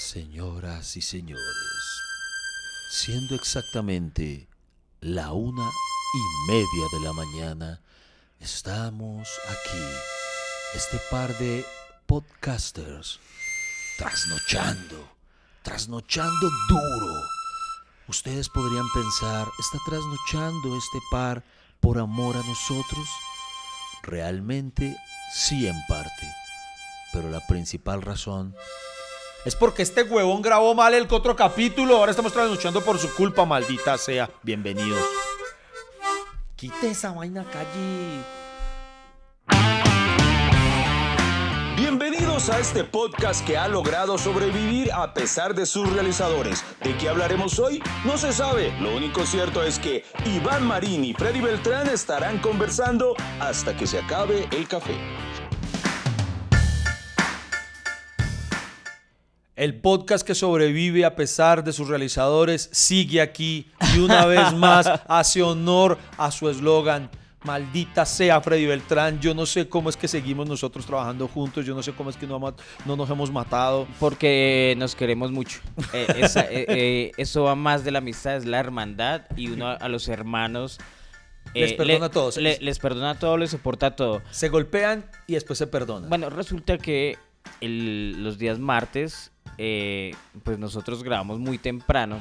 Señoras y señores, siendo exactamente la una y media de la mañana, estamos aquí, este par de podcasters, trasnochando, trasnochando duro. Ustedes podrían pensar, ¿está trasnochando este par por amor a nosotros? Realmente sí en parte, pero la principal razón es porque este huevón grabó mal el otro capítulo. Ahora estamos trasnochando por su culpa, maldita sea. Bienvenidos. Quite esa vaina calle. Bienvenidos a este podcast que ha logrado sobrevivir a pesar de sus realizadores. ¿De qué hablaremos hoy? No se sabe. Lo único cierto es que Iván Marín y Freddy Beltrán estarán conversando hasta que se acabe el café. El podcast que sobrevive a pesar de sus realizadores sigue aquí y una vez más hace honor a su eslogan. Maldita sea Freddy Beltrán, yo no sé cómo es que seguimos nosotros trabajando juntos, yo no sé cómo es que no, ama- no nos hemos matado. Porque nos queremos mucho. Eh, esa- eh, eh, eso va más de la amistad, es la hermandad y uno a, a los hermanos. Les perdona le- a todos. le- les perdona todo, les soporta todo. Se golpean y después se perdonan. Bueno, resulta que el- los días martes, eh, pues nosotros grabamos muy temprano.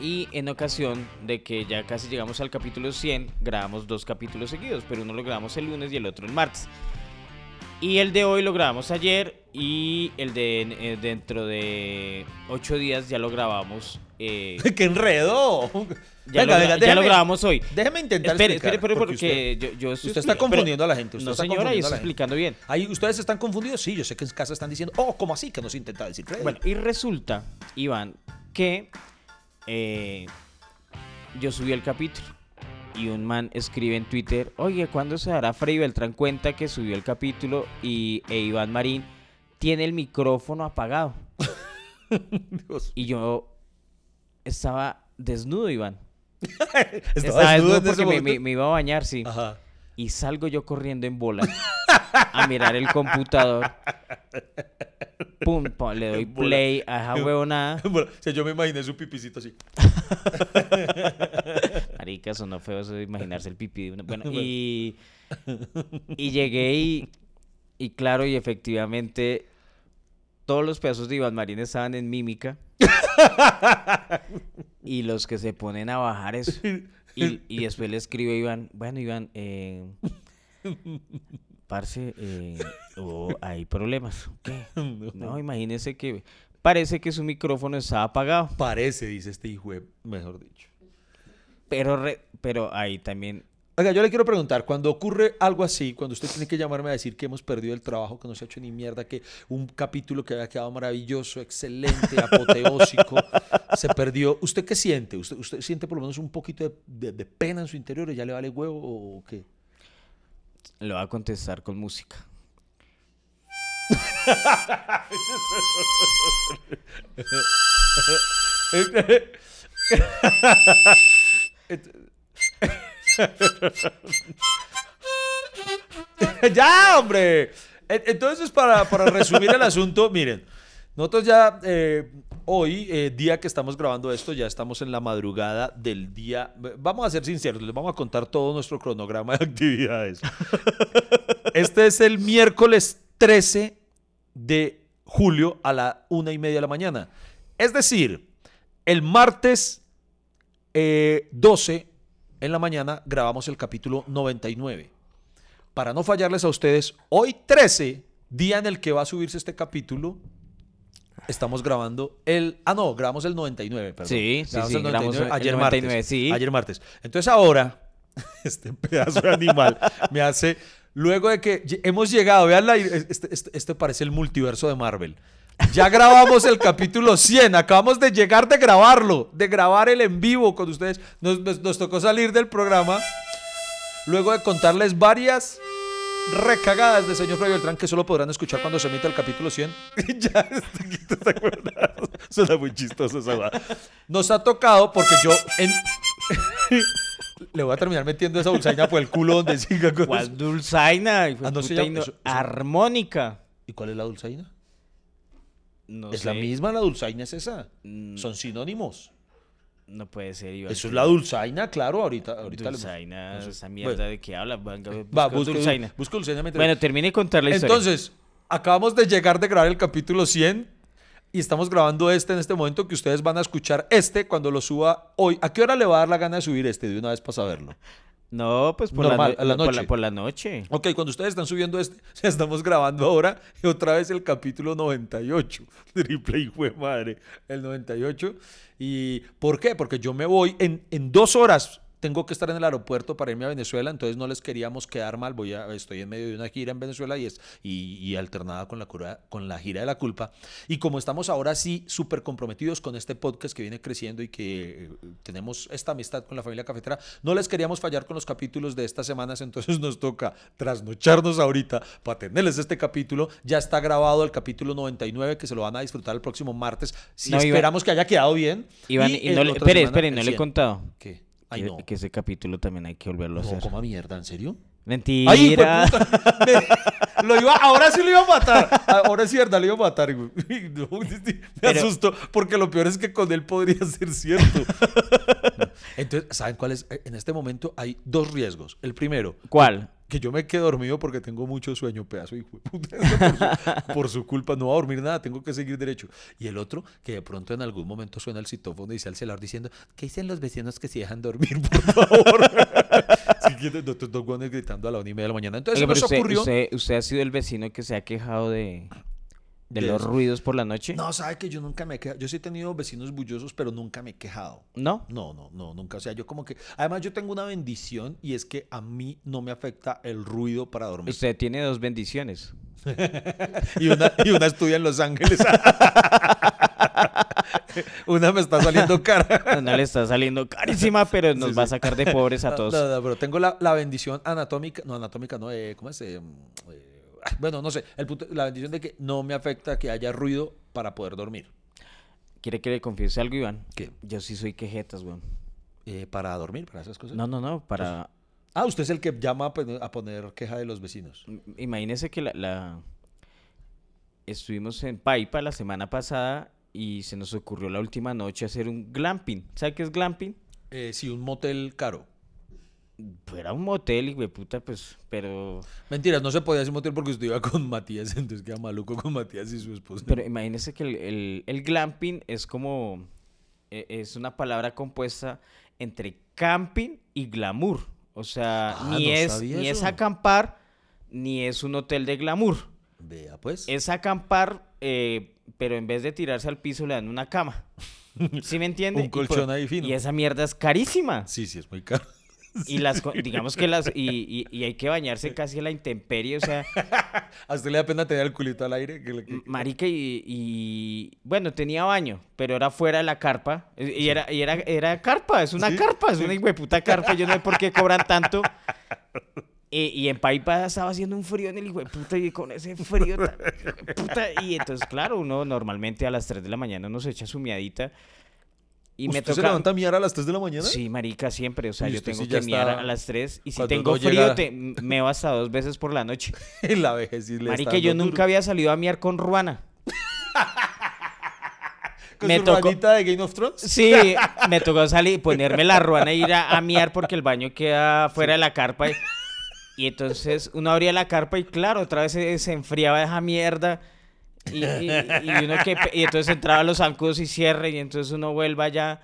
Y en ocasión de que ya casi llegamos al capítulo 100, grabamos dos capítulos seguidos, pero uno lo grabamos el lunes y el otro el martes. Y el de hoy lo grabamos ayer y el de eh, dentro de ocho días ya lo grabamos. eh, ¡Qué enredo! ya, Venga, lo, venga, ya déjeme- lo grabamos hoy. Déjeme intentar Espere, explicar, espere, espere, porque, usted- yo, yo estoy usted está confundiendo pero- a la gente, usted no, está señora, yo estoy explicando bien. Ahí ustedes están confundidos, sí, yo sé que en casa están diciendo, oh, ¿cómo así? Que nos intenta decir Freddy. Bueno, y resulta, Iván, que eh, yo subí el capítulo y un man escribe en Twitter, oye, ¿cuándo se dará Freddy Beltrán cuenta que subió el capítulo y e Iván Marín tiene el micrófono apagado? Dios. Y yo estaba desnudo, Iván. Estaba Estaba desnudo porque me, momento. me- me iba a bañar, sí. Ajá. Y salgo yo corriendo en bola a mirar el computador. Pum, pum, le doy play a esa huevonada. Bueno, o sea, yo me imaginé su pipicito así. Marica, sonó feo eso de imaginarse el pipí. de una- Bueno, y, y llegué y, y claro, y efectivamente todos los pedazos de Iván Marín estaban en mímica. y los que se ponen a bajar eso. Y, y después le escribe a Iván, bueno, Iván, eh, parce, eh, hay problemas. ¿Qué? No, imagínese que parece que su micrófono estaba apagado. Parece, dice este hijo, de- mejor dicho. Pero, re- pero ahí también Oiga, yo le quiero preguntar, cuando ocurre algo así, cuando usted tiene que llamarme a decir que hemos perdido el trabajo, que no se ha hecho ni mierda, que un capítulo que había quedado maravilloso, excelente, apoteósico, se perdió, ¿usted qué siente? ¿Usted, usted siente por lo menos un poquito de, de- de pena en su interior ya le vale huevo o qué? Le voy a contestar con música. ya, hombre. Entonces, para, para resumir el asunto, miren, nosotros ya eh, hoy, eh, día que estamos grabando esto, ya estamos en la madrugada del día. Vamos a ser sinceros, les vamos a contar todo nuestro cronograma de actividades. Este es el miércoles 13 de julio a la una y media de la mañana. Es decir, el martes eh, 12 en la mañana grabamos el capítulo 99 para no fallarles a ustedes, hoy 13, día en el que va a subirse este capítulo, estamos grabando el... Ah, no, grabamos el 99, perdón. Sí, sí, sí, el grabamos el ayer 99, martes. sí. Ayer martes. Entonces ahora, este pedazo de animal me hace... Luego de que hemos llegado, vean, la- este, este- este parece el multiverso de Marvel. Ya grabamos el capítulo 100, acabamos de llegar de grabarlo, de grabar el en vivo con ustedes. Nos, nos- nos tocó salir del programa luego de contarles varias recagadas de señor Freddy Beltrán que solo podrán escuchar cuando se emita el capítulo 100. ya, este está acordado. Suena muy chistoso esa hueá. Nos ha tocado porque yo en... Le voy a terminar metiendo esa dulzaina por el culo donde siga con ¿Cuál dulzaina? Ah, no se llama- eso- eso- Armónica. ¿Y cuál es la dulzaina? No es la misma, la dulzaina es esa. Mm. Son sinónimos. No puede ser, Iván. Eso es la dulzaina, claro, ahorita, ahorita Dulzaina, esa bueno. mierda de qué habla. Va, busca busque dulzaina. busque dulzaina mientras- Bueno, termine de contar la historia. Entonces, acabamos de llegar de grabar el capítulo 100 y estamos grabando este en este momento que ustedes van a escuchar este cuando lo suba hoy. ¿A qué hora le va a dar la gana de subir este de una vez para saberlo? No, pues por, Normal, la, no- a la por, noche. la, por la noche. Ok, cuando ustedes están subiendo este, estamos grabando ahora y otra vez el capítulo 98. Triple hijo de madre, el 98. ¿Y por qué? Porque yo me voy en, en dos horas. Tengo que estar en el aeropuerto para irme a Venezuela, entonces no les queríamos quedar mal. Voy a, estoy en medio de una gira en Venezuela y, es, y, y alternada con la, cura- con la gira de la culpa. Y como estamos ahora sí súper comprometidos con este podcast que viene creciendo y que eh, tenemos esta amistad con la familia cafetera, no les queríamos fallar con los capítulos de estas semanas, entonces nos toca trasnocharnos ahorita para tenerles este capítulo. Ya está grabado el capítulo 99 que se lo van a disfrutar el próximo martes. Si No, Iván- esperamos que haya quedado bien. Iván, Y no le, otra espere, semana, espere, el no le he 100. contado. ¿Qué? Ay, que, no. que ese capítulo también hay que volverlo a No, hacer. coma mierda, ¿en serio? Mentira. Lo iba, ahora sí lo iba a matar. Ahora sí, verdad, lo iba a matar. me Pero- asustó porque lo peor es que con él podría ser cierto. Entonces, ¿saben cuál es? En este momento hay dos riesgos. El primero, ¿Cuál? Que yo me quede dormido porque tengo mucho sueño, pedazo hijo de puta. Por su, por su culpa, no voy a dormir nada, tengo que seguir derecho. Y el otro, que de pronto en algún momento suena el citófono y sale el celular diciendo, ¿qué dicen los vecinos que se dejan dormir, por favor? si quieren, dos, dos guanes gritando a la una y media de la mañana. Entonces, pero nos usted, ocurrió... usted, usted ha sido el vecino que se ha quejado de, de, De los ruidos por la noche. No, sabe que yo nunca me he quejado. Yo sí he tenido vecinos bullosos, pero nunca me he quejado. ¿No? No, no, no, nunca. O sea, yo como que... Además, yo tengo una bendición y es que a mí no me afecta el ruido para dormir. Usted tiene dos bendiciones. Y una, y una estudia en Los Ángeles. una me está saliendo cara. No le está saliendo carísima, pero nos Sí, va a sacar de pobres a todos. No, no, pero tengo la, la bendición anatómica, no anatómica, no, eh, ¿cómo es? Eh, eh, bueno, no sé, el punto- la bendición de que no me afecta que haya ruido para poder dormir. ¿Quiere que le confiese algo, Iván? ¿Qué? Yo sí soy quejetas, weón. Eh, para dormir, para esas cosas. No, no, no, para... Ah, usted es el que llama a poner, a poner queja de los vecinos. M- Imagínese que la, la- estuvimos en Paipa la semana pasada y se nos ocurrió la última noche hacer un glamping. ¿Sabe qué es glamping? Eh, sí, un motel caro. Pues era un motel y puta, pues, pero... Mentiras, no se podía hacer motel porque usted iba con Matías, entonces queda maluco con Matías y su esposa. Pero imagínese que el, el- el glamping es como... e- Es una palabra compuesta entre camping y glamour. O sea, Ah, ni, no es, ni es acampar, ni es un hotel de glamour. Vea, pues. Es acampar, eh, pero en vez de tirarse al piso le dan una cama. ¿Sí me entiende? Un Y por- colchón ahí fino. Y esa mierda es carísima. Sí, sí, es muy caro. Y las, digamos que las, y, y- y hay que bañarse casi a la intemperie, o sea, ¿A usted le da pena tener el culito al aire? Que marica y, y- bueno, tenía baño, pero era fuera de la carpa, y era, y era, era carpa, es una Sí, carpa, es una puta carpa, yo no sé por qué cobran tanto. Eh, y en Paipa estaba haciendo un frío en el hijo de puta y con ese frío tan puta, y entonces claro, uno normalmente a las 3 de la mañana uno se echa su miadita y me ¿Usted se toca levanta a miar a las 3 de la mañana? Sí, marica, siempre. O sea, yo tengo sí que miar está- a las 3 y si cuando tengo frío, llega- te meo hasta dos veces por la noche. La vejez sí le Marica, yo nunca duro. había salido a miar con Ruana. ¿Con me su tocó- de Game of Thrones? Sí, me tocó salir, ponerme la Ruana e ir a, a miar porque el baño queda fuera de la carpa. Y, y entonces uno abría la carpa y claro, otra vez se, se enfriaba esa mierda. Y, y- y uno que, y entonces entraba los zancudos y cierre y entonces uno vuelva allá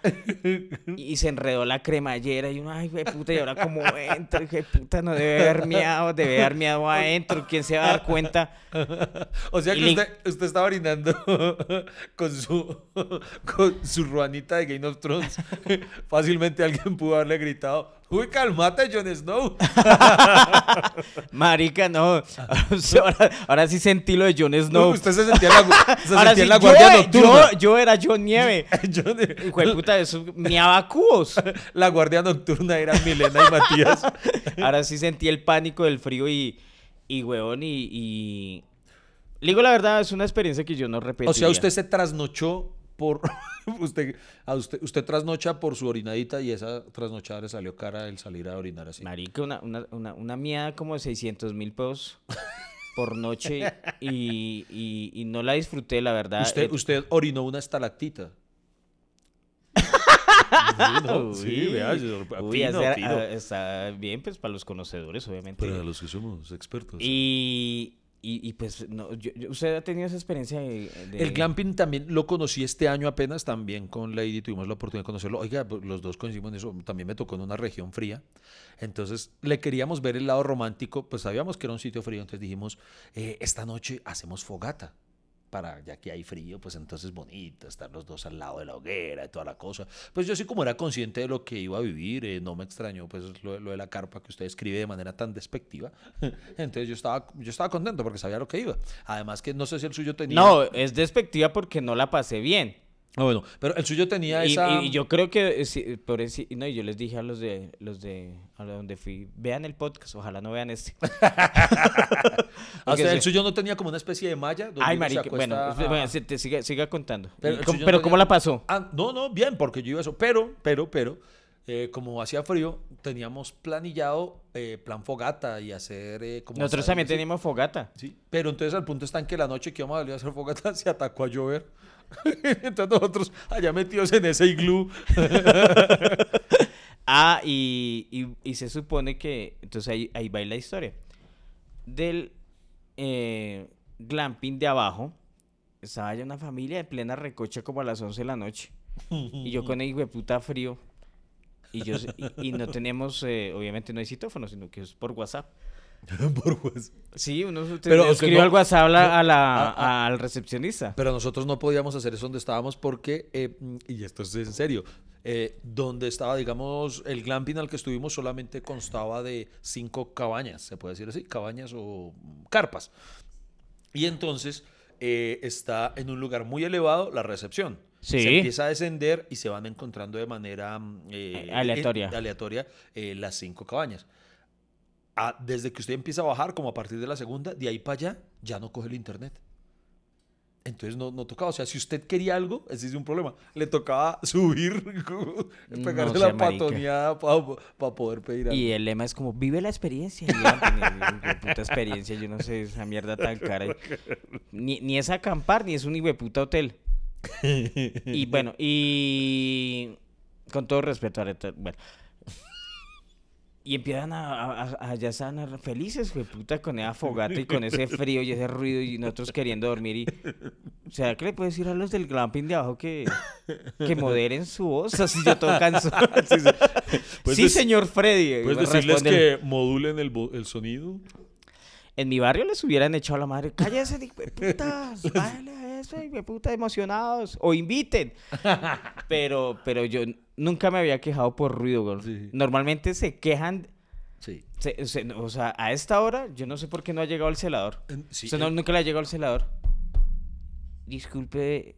y se enredó la cremallera y uno, ay, güey, puta, y ahora cómo entro, qué puta, no debe haber miado, debe haber miado adentro, ¿quién se va a dar cuenta? O sea que usted, usted estaba orinando con su, con su ruanita de Game of Thrones. Fácilmente alguien pudo haberle gritado, uy, calmate, Jon Snow. Marica, no, ahora, ahora sí sentí lo de Jon Snow. Usted se sentía en la, se sentía sí, en la yo, guardia nocturna. yo era John Nieve. Hijo de puta, eso miaba cubos. la guardia nocturna eran Milena y Matías. Ahora sí sentí el pánico del frío y, y huevón, y, y... Le Digo la verdad, es una experiencia que yo no repetiría. O sea, usted se trasnochó por... usted, a usted, usted trasnocha por su orinadita y esa trasnochada le salió cara el salir a orinar así. Marica, una, una, una, una miada como de 600 mil pesos. por noche y, y- y no la disfruté, la verdad. Usted, Eh, usted orinó una estalactita. Sí, no, sí, uy, vea, uy, fino, hacer- fino. ah, está bien, pues para los conocedores, obviamente. Para los que somos expertos. Y, y, y, pues, no, yo- yo- ¿usted ha tenido esa experiencia de, El glamping también lo conocí este año apenas, también con Lady tuvimos la oportunidad de conocerlo. Oiga, pues, los dos coincidimos en eso, también me tocó en una región fría. Entonces le queríamos ver el lado romántico, pues sabíamos que era un sitio frío, entonces dijimos, eh, esta noche hacemos fogata. Para, ya que hay frío, pues entonces bonito, estar los dos al lado de la hoguera y toda la cosa. Pues yo sí como era consciente de lo que iba a vivir, eh, no me extrañó pues lo, lo de la carpa que usted escribe de manera tan despectiva. Entonces yo estaba, yo estaba contento porque sabía lo que iba. Además que no sé si el suyo tenía... No, es despectiva porque no la pasé bien. Ah, bueno, pero el suyo tenía Y, esa... y- yo creo que eh, sí, por ese, no, yo les dije a los de los de a donde fui, vean el podcast, ojalá no vean este. O sea, el suyo no tenía como una especie de malla. donde Ay, marica, bueno, a- bueno, te siga, siga contando. Pero ¿Y el cómo- no pero tenía ¿cómo la pasó? Ah, no, no, bien, porque yo iba eso. Pero, pero, pero, eh, como hacía frío, teníamos planillado eh, plan fogata y hacer eh, como... Nosotros también teníamos fogata. Sí, pero entonces al punto está en que la noche que íbamos a salir a hacer fogata se atacó a llover. entonces nosotros allá metidos en ese iglú. Ah, y, y- se supone que, entonces ahí, ahí va la historia. Del eh, glamping de abajo, estaba ya una familia en plena recocha como a las 11 de la noche. Y yo con el hijo de puta frío. Y, yo, y no tenemos, eh, obviamente no hay citófono, sino que es por WhatsApp. Por. Sí, uno Pero, escribió no- al WhatsApp a la- a la- al recepcionista. Pero nosotros no podíamos hacer eso donde estábamos porque, eh, y esto es en serio, eh, donde estaba, digamos, el glamping al que estuvimos solamente constaba de cinco cabañas, se puede decir así, cabañas o carpas. Y entonces eh, está en un lugar muy elevado la recepción. Sí. Se empieza a descender y se van encontrando de manera mm, aleatoria. aleatoria las cinco cabañas. Ah, desde que usted empieza a bajar, como a partir de la segunda, de ahí para allá, ya no coge el internet. Entonces no, no tocaba. O sea, si usted quería algo, ese es un problema. Le tocaba subir, pegarse No la sé, patoneada para poder pedir algo. Y el lema es como, vive la experiencia. Y yo, "Ni- ni puta experiencia, yo no sé, esa mierda tan cara. Ni, ni es acampar, ni es un puta hotel. Y bueno, y con todo respeto, bueno. Y empiezan a, a- a- a- ya están felices, güey, puta, con esa fogata y con ese frío y ese ruido y nosotros queriendo dormir. Y, o sea, ¿qué le puedo decir a los del glamping de abajo que, que moderen su voz? Así yo todo cansado. Sí, sí. Puedes sí, dec- señor Freddy. Puedes decirles que modulen el, el sonido. En mi barrio les hubieran echado a la madre. Cállese, putas. A eso, hijo de puta, emocionados. O inviten. Pero, pero yo nunca me había quejado por ruido, güey. Sí. Normalmente se quejan. Sí. se- se- o sea, a esta hora, yo no sé por qué no ha llegado el celador. Sí, o sea, no, nunca le ha llegado el celador. Disculpe,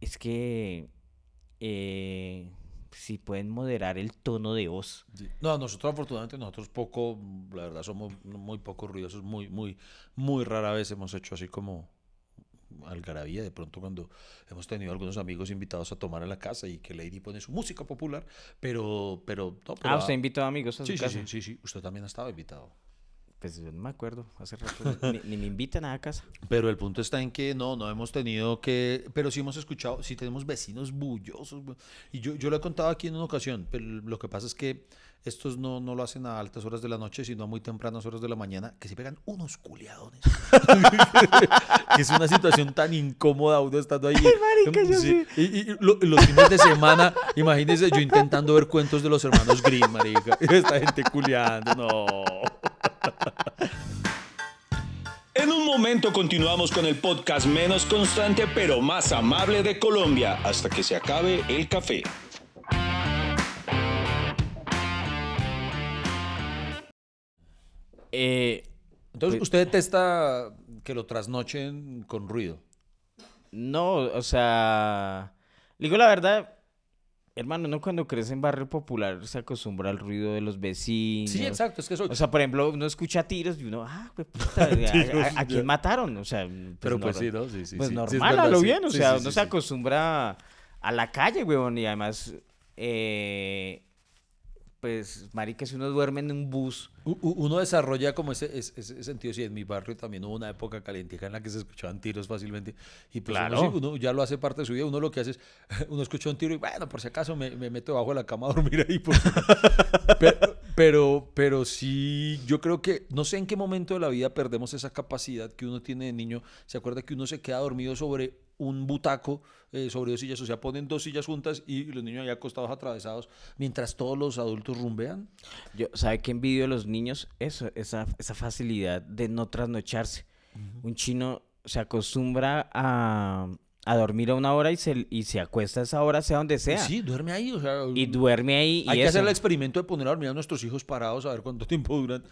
es que. Eh, si pueden moderar el tono de voz. Sí. No, nosotros afortunadamente, nosotros poco, la verdad, somos muy poco ruidosos, muy, muy, muy rara vez hemos hecho así como algarabía, de pronto cuando hemos tenido algunos amigos invitados a tomar a la casa y que Lady pone su música popular, pero, pero, no, pero Ah, usted invitó amigos a su sí, sí, casa. sí, sí, sí, usted también ha estado invitado. Pues yo no me acuerdo, hace rato. ni, ni me invitan a la casa. Pero el punto está en que no, no hemos tenido que, pero sí hemos escuchado, sí tenemos vecinos bullosos. bu- Y yo, yo lo he contado aquí en una ocasión, pero lo que pasa es que estos no, no lo hacen a altas horas de la noche, sino a muy tempranas horas de la mañana, que se pegan unos culiadones. que es una situación tan incómoda uno estando ahí. marica, yo Sí, Y, y lo- los fines de semana, imagínense yo intentando ver cuentos de los hermanos Green, marica. Esta gente culiando, no. En un momento continuamos con el podcast menos constante pero más amable de Colombia hasta que se acabe el café. Eh, Entonces, usted detesta que lo trasnochen con ruido. no, o sea, digo la verdad, hermano, uno cuando crece en barrio popular se acostumbra al ruido de los vecinos. Sí, exacto, es que eso... O sea, por ejemplo, uno escucha tiros y uno, ah, pues puta, ¿a, a- a quién mataron? O sea, pero pues, pues sí. ¿no? Sí, sí, Pues sí. Sí, normal, a verdad, lo sí. bien, o Sí, sea, sí, uno sí, se sí. acostumbra a la calle, weón, y además, eh, pues, marica, si uno duerme en un bus, U- Uno desarrolla como ese, ese- ese sentido, sí, en mi barrio también hubo una época calientica en la que se escuchaban tiros fácilmente y pues uno, Claro. sí, uno ya lo hace parte de su vida, uno lo que hace es, uno escucha un tiro y bueno, por si acaso me, me meto debajo de la cama a dormir ahí. por- pero, pero, pero sí, yo creo que, no sé en qué momento de la vida perdemos esa capacidad que uno tiene de niño, se acuerda que uno se queda dormido sobre un butaco, eh, sobre dos sillas, o sea, ponen dos sillas juntas y los niños ahí acostados atravesados, mientras todos los adultos rumbean. yo, ¿sabe qué envidio de los niños? Eso, esa, esa facilidad de no trasnocharse. Un chino se acostumbra a, a dormir a una hora y se, y se acuesta a esa hora, sea donde sea. Sí, duerme ahí. O sea, Y duerme ahí. hay y que hacer el experimento de poner a dormir a nuestros hijos parados a ver cuánto tiempo duran.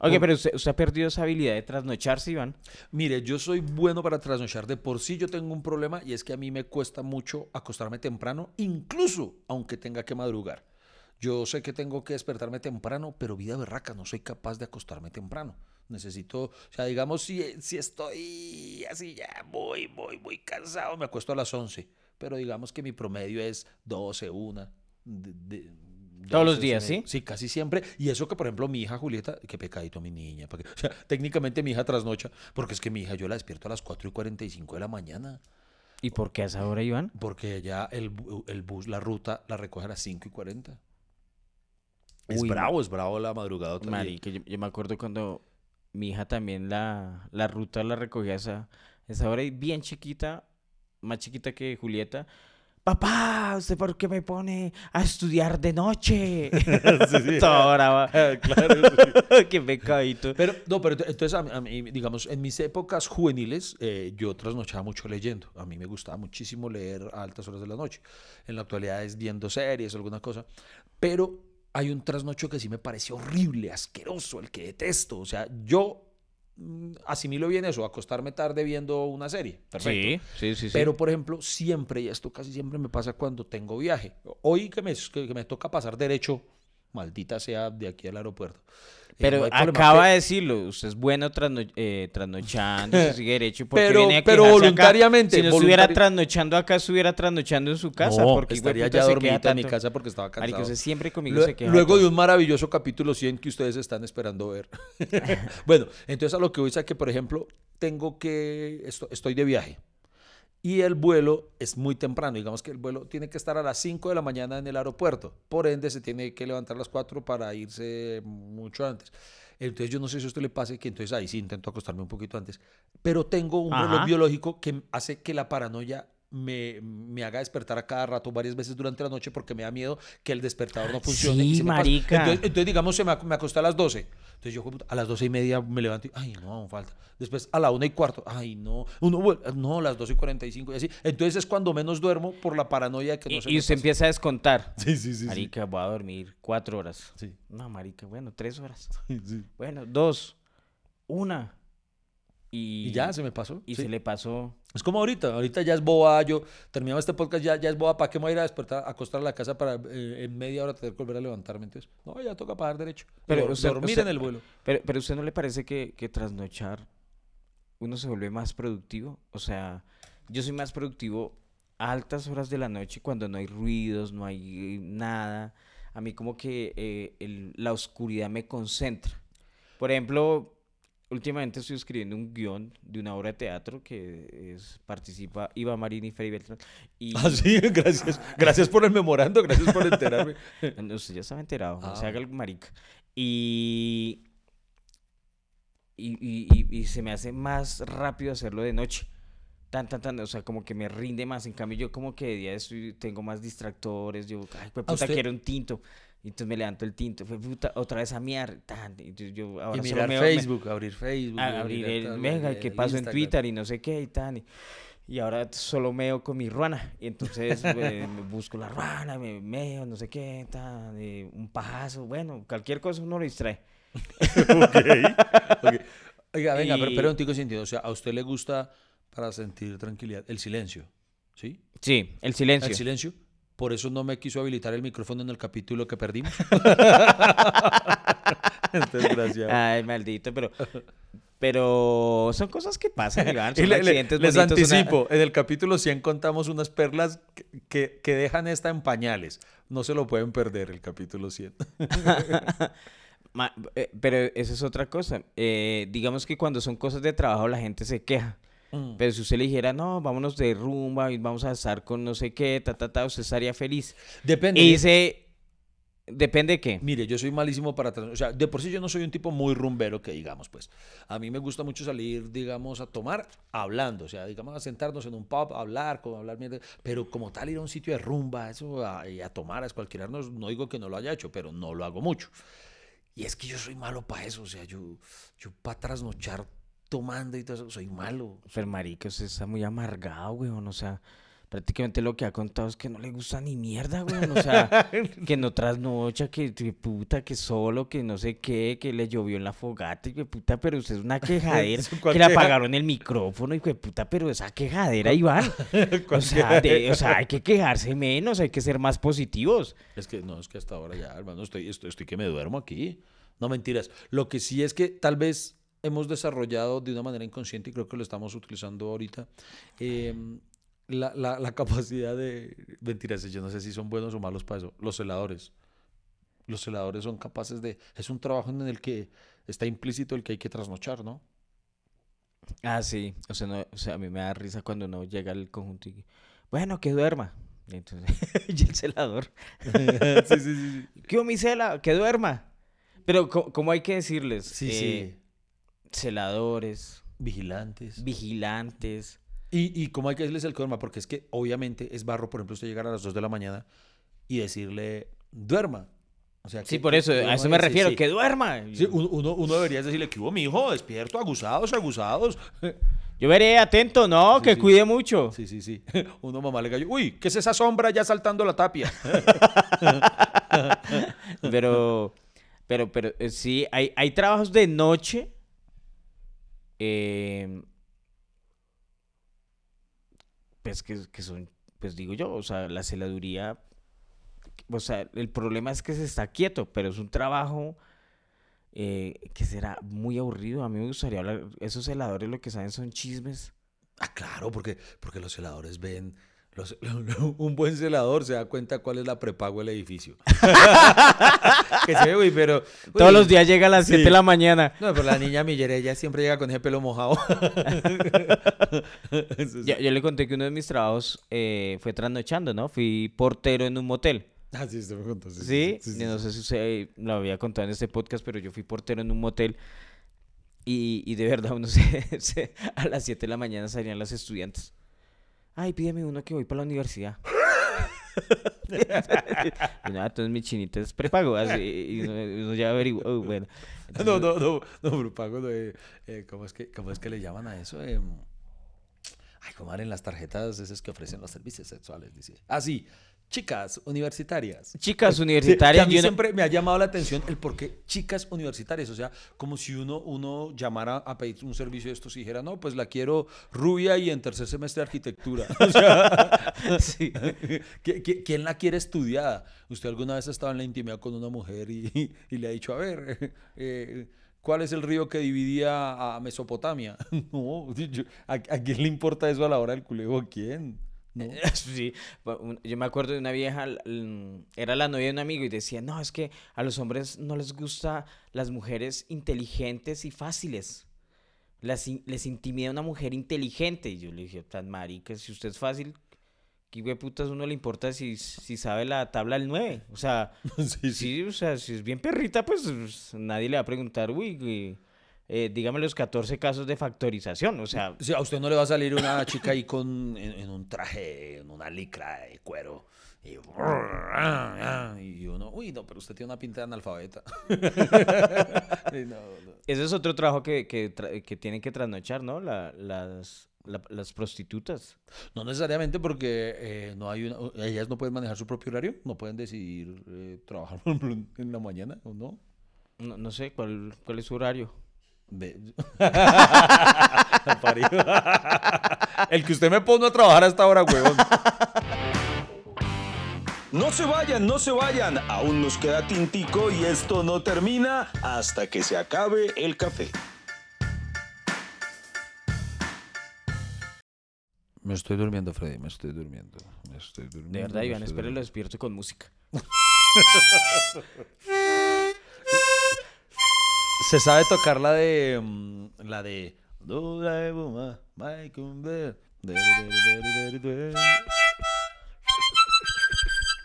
Oye, pero usted, usted ha perdido esa habilidad de trasnocharse, Iván. Mire, yo soy bueno para trasnochar. De por sí yo tengo un problema y es que a mí me cuesta mucho acostarme temprano, incluso aunque tenga que madrugar. Yo sé que tengo que despertarme temprano, pero vida berraca, no soy capaz de acostarme temprano. Necesito, o sea, digamos, si, si estoy así ya muy, muy, muy cansado, me acuesto a las 11. Pero digamos que mi promedio es 12, 1. de- de- Todos los 12, días, sí, ¿sí? Casi siempre. Y eso que, por ejemplo, mi hija Julieta, qué pecadito mi niña. porque- o sea, técnicamente mi hija trasnocha, porque es que mi hija yo la despierto a las 4 y 45 de la mañana, ¿Y por qué a esa hora, Iván? porque ya el, el bus, la ruta, la recoge a las 5 y 40. Es Uy, bravo, es bravo la madrugada. otra- Marica, yo, yo me acuerdo cuando mi hija también la, la ruta la recogía esa, esa hora y bien chiquita, más chiquita que Julieta. Papá, ¿usted por qué me pone a estudiar de noche? Sí, sí. Toda brava. claro. sí. qué pecadito. Pero, no, pero ent- entonces, a mí- a mí, digamos, en mis épocas juveniles, eh, yo trasnochaba mucho leyendo. A mí me gustaba muchísimo leer a altas horas de la noche. En la actualidad es viendo series, alguna cosa. Pero hay un trasnocho que sí me parece horrible, asqueroso, el que detesto. O sea, yo mm, asimilo bien eso, acostarme tarde viendo una serie. Perfecto. Sí, sí. sí. Pero, por ejemplo, siempre, y esto casi siempre me pasa cuando tengo viaje. Hoy que me, que me toca pasar derecho, maldita sea, de aquí al aeropuerto. Eh, Pero no acaba de decirlo, usted es bueno trasno- eh, trasnochando, se sigue derecho. ¿por qué Pero- viene a pero acá? voluntariamente, Si no estuviera voluntari- trasnochando acá, estuviera trasnochando en su casa. No, porque estaría ya queja en mi casa porque estaba cansado. Marica, usted siempre conmigo se queja. Luego todo. de un maravilloso capítulo 100 que ustedes están esperando ver. bueno, entonces a lo que voy es a que, por ejemplo, tengo que, esto- estoy de viaje y el vuelo es muy temprano. Digamos que el vuelo tiene que estar a las 5 de la mañana en el aeropuerto. Por ende, se tiene que levantar a las 4 para irse mucho antes. Entonces, yo no sé si a usted le pase que entonces ahí sí intento acostarme un poquito antes. Pero tengo un reloj Ajá. biológico que hace que la paranoia me, me haga despertar a cada rato varias veces durante la noche porque me da miedo que el despertador no funcione. y Sí, se me pase. marica. Entonces, entonces, digamos, se me, me acosté a las 12. Entonces yo "Jueputa, a las 12 y media me levanto y, ay, no, aún falta. Después a la 1 y cuarto, ay, no. Uno, no, a las 12 y 45 y así. Entonces es cuando menos duermo por la paranoia que no Y, se y usted empieza a descontar. Sí, sí, sí. sí. Marica, voy a dormir cuatro horas. Sí, No, marica, bueno, tres horas. sí. Bueno, dos, una. Y, Y ya se me pasó. y sí. se le pasó. Es como ahorita, ahorita ya es boba, yo terminaba este podcast, ya, ya es boba, ¿para qué me voy a ir a despertar, a acostar a la casa para eh, en media hora tener que volver a levantarme? Entonces, no, ya toca pagar derecho. Pero Dor- usted- dormir usted- en el vuelo. Pero, pero ¿usted no le parece que, que trasnochar uno se vuelve más productivo? O sea, yo soy más productivo a altas horas de la noche cuando no hay ruidos, no hay nada. A mí como que eh, el- la oscuridad me concentra. Por ejemplo, últimamente estoy escribiendo un guion de una obra de teatro que es, participa Iva Marín y Freddy Beltrán. Y Ah, sí, gracias. Gracias por el memorando, gracias por enterarme. No, Usted ya estaba enterado, Ah. se haga el marica. Y, y, y- y- se me hace más rápido hacerlo de noche. Tan, tan, tan, o sea, como que me rinde más. En cambio, yo como que de día estoy- tengo más distractores. Yo, ay, pues puta, quiero un tinto. Y entonces me levanto el tinto. Fue puta, otra vez a miar. Tan, y yo, yo ahora y mirar me- me- Facebook, abrir Facebook. a- abrir el, el ¿qué pasó en. Twitter? Y no sé qué y tan. Y, y ahora solo meo con mi ruana. Y entonces eh, me busco la ruana, me meo, no sé qué, tan, eh, un pajazo. Bueno, cualquier cosa uno lo distrae. Ok. Oiga, venga, pero, Y- pero un tico sentido. O sea, a usted le gusta para sentir tranquilidad el silencio, ¿sí? Sí, el silencio. El silencio. Por eso no me quiso habilitar el micrófono en el capítulo que perdimos. Entonces, gracias. Ay, maldito, pero Pero son cosas que pasan, Iván. Son Y le- le- accidentes les bonitos, una- anticipo, en el capítulo 100 contamos unas perlas que, que- que dejan esta en pañales. No se lo pueden perder el capítulo 100. Ma- eh, pero esa es otra cosa. Eh, digamos que cuando son cosas de trabajo la gente se queja. Pero si usted le dijera, no, vámonos de rumba y vamos a estar con no sé qué, ta, ta, ta, usted estaría feliz. Depende. Y dice, depende de qué. Mire, yo soy malísimo para... O sea, de por sí yo no soy un tipo muy rumbero que digamos, pues. A mí me gusta mucho salir, digamos, a tomar hablando. O sea, digamos, a sentarnos en un pub, a hablar, como hablar mierda. Pero como tal, ir a un sitio de rumba, eso, a, a tomar, a escualquierarnos, no digo que no lo haya hecho, pero no lo hago mucho. Y es que yo soy malo para eso. O sea, yo, yo para trasnochar tomando y todo eso, soy malo. Pero marica, usted está muy amargado, weón. O sea, prácticamente lo que ha contado es que no le gusta ni mierda, weón. O sea, que no trasnocha, que, que puta, que solo, que no sé qué, que le llovió en la fogata, y que puta, pero usted es una quejadera. ¿Cuál que le apagaron el micrófono, y que puta, pero esa quejadera, Iván. O sea, de- o sea, hay que quejarse menos, hay que ser más positivos. Es que no, es que hasta ahora ya, hermano, estoy, estoy, estoy que me duermo aquí. No mentiras. Lo que sí es que tal vez hemos desarrollado de una manera inconsciente y creo que lo estamos utilizando ahorita. eh, la, la- la capacidad de. Mentiras, yo no sé si son buenos o malos para eso. Los celadores. Los celadores son capaces de. Es un trabajo en el que está implícito el que hay que trasnochar, ¿no? Ah, sí. O sea, no, o sea, a mí me da risa cuando uno llega al conjunto y... Bueno, que duerma. Y entonces, y el celador. sí, sí, sí. ¿Qué mi cela? Que duerma. Pero, ¿cómo hay que decirles? Sí, Eh, sí. Celadores, Vigilantes. vigilantes. Y, y cómo hay que decirles el duerma, porque es que obviamente es barro, por ejemplo, usted llegar a las 2 de la mañana y decirle, duerma. O sea, Sí, por eso, a eso me refiero, sí. que duerma. Sí, uno, uno, debería decirle que hubo mi hijo, despierto, aguzados, aguzados. Yo veré, atento, ¿no? Sí, que cuide mucho. Sí, sí, sí. Uno mamá le cayó. Uy, ¿qué es esa sombra ya saltando la tapia? Pero, pero, pero eh, sí, hay, hay trabajos de noche. Eh, pues que, que son, pues digo yo, o sea, la celaduría, o sea, el problema es que se está quieto, pero es un trabajo eh, que será muy aburrido. A mí me gustaría hablar, esos celadores lo que saben son chismes. Ah, claro, porque, porque los celadores ven. Los- un buen celador se da cuenta cuál es la prepago del edificio. que se ve, uy, pero. Todos uy, los días llega a las 7 sí. de la mañana. No, pero la niña Millere, ella siempre llega con ese pelo mojado. Yo, yo le conté que uno de mis trabajos eh, fue trasnochando, ¿no? Fui portero en un motel. Ah, sí, usted me contó. Sí, Sí, sí, sí, no sé si usted lo había contado en este podcast, pero yo fui portero en un motel y, y de verdad uno se, se- a las 7 de la mañana salían los estudiantes. Ay, pídeme uno que voy para la universidad. nada, entonces mi chinita es prepago, así, y uno, ya bueno. No, no, no, no, prepago no, eh, eh, ¿cómo, es que, ¿Cómo es que le llaman a eso? Em, ay, ¿cómo eran las tarjetas esas que ofrecen los servicios sexuales? Dice. Ah, sí, chicas universitarias. Chicas Sí, universitarias, que a mí siempre me ha llamado la atención el por qué chicas universitarias. O sea, como si uno, uno llamara a pedir un servicio de estos y dijera, no, pues la quiero rubia y en tercer semestre de arquitectura. O sea, Sí. ¿qui- qui- ¿quién la quiere estudiada? ¿Usted alguna vez ha estado en la intimidad con una mujer y, y le ha dicho, a ver, eh, ¿cuál es el río que dividía a Mesopotamia? No, yo- ¿a, a quién le importa eso a la hora del culeo? ¿A quién? No. Sí, yo me acuerdo de una vieja, era la novia de un amigo y decía, no, es que a los hombres no les gusta las mujeres inteligentes y fáciles. Las in- les intimida una mujer inteligente. Y yo le dije, tan marica, si usted es fácil, ¿qué putas uno le importa si, si sabe la tabla del 9? O sea, Sí, sí. sí, o sea, si es bien perrita, pues pues, nadie le va a preguntar, uy, uy, eh, dígame los 14 casos de factorización. O sea, a usted no le va a salir una chica ahí con, en, en un traje, en una licra de cuero. Y, y uno, uy, no, pero usted tiene una pinta de analfabeta. No, no. Ese es otro trabajo que, que, tra- que tienen que trasnochar, ¿no? La- las, la- las prostitutas. No necesariamente porque eh, no hay una, ellas no pueden manejar su propio horario, no pueden decidir eh, trabajar en la mañana o no. No, no sé, ¿cuál, ¿cuál es su horario? El que usted me pone a trabajar hasta ahora, huevón. No se vayan, no se vayan. Aún nos queda tintico y esto no termina hasta que se acabe el café. Me estoy durmiendo, Freddy, me estoy durmiendo. Me estoy durmiendo. De verdad, Iván, estoy... espero lo despierto con música. Se sabe tocar la de. mm, La de.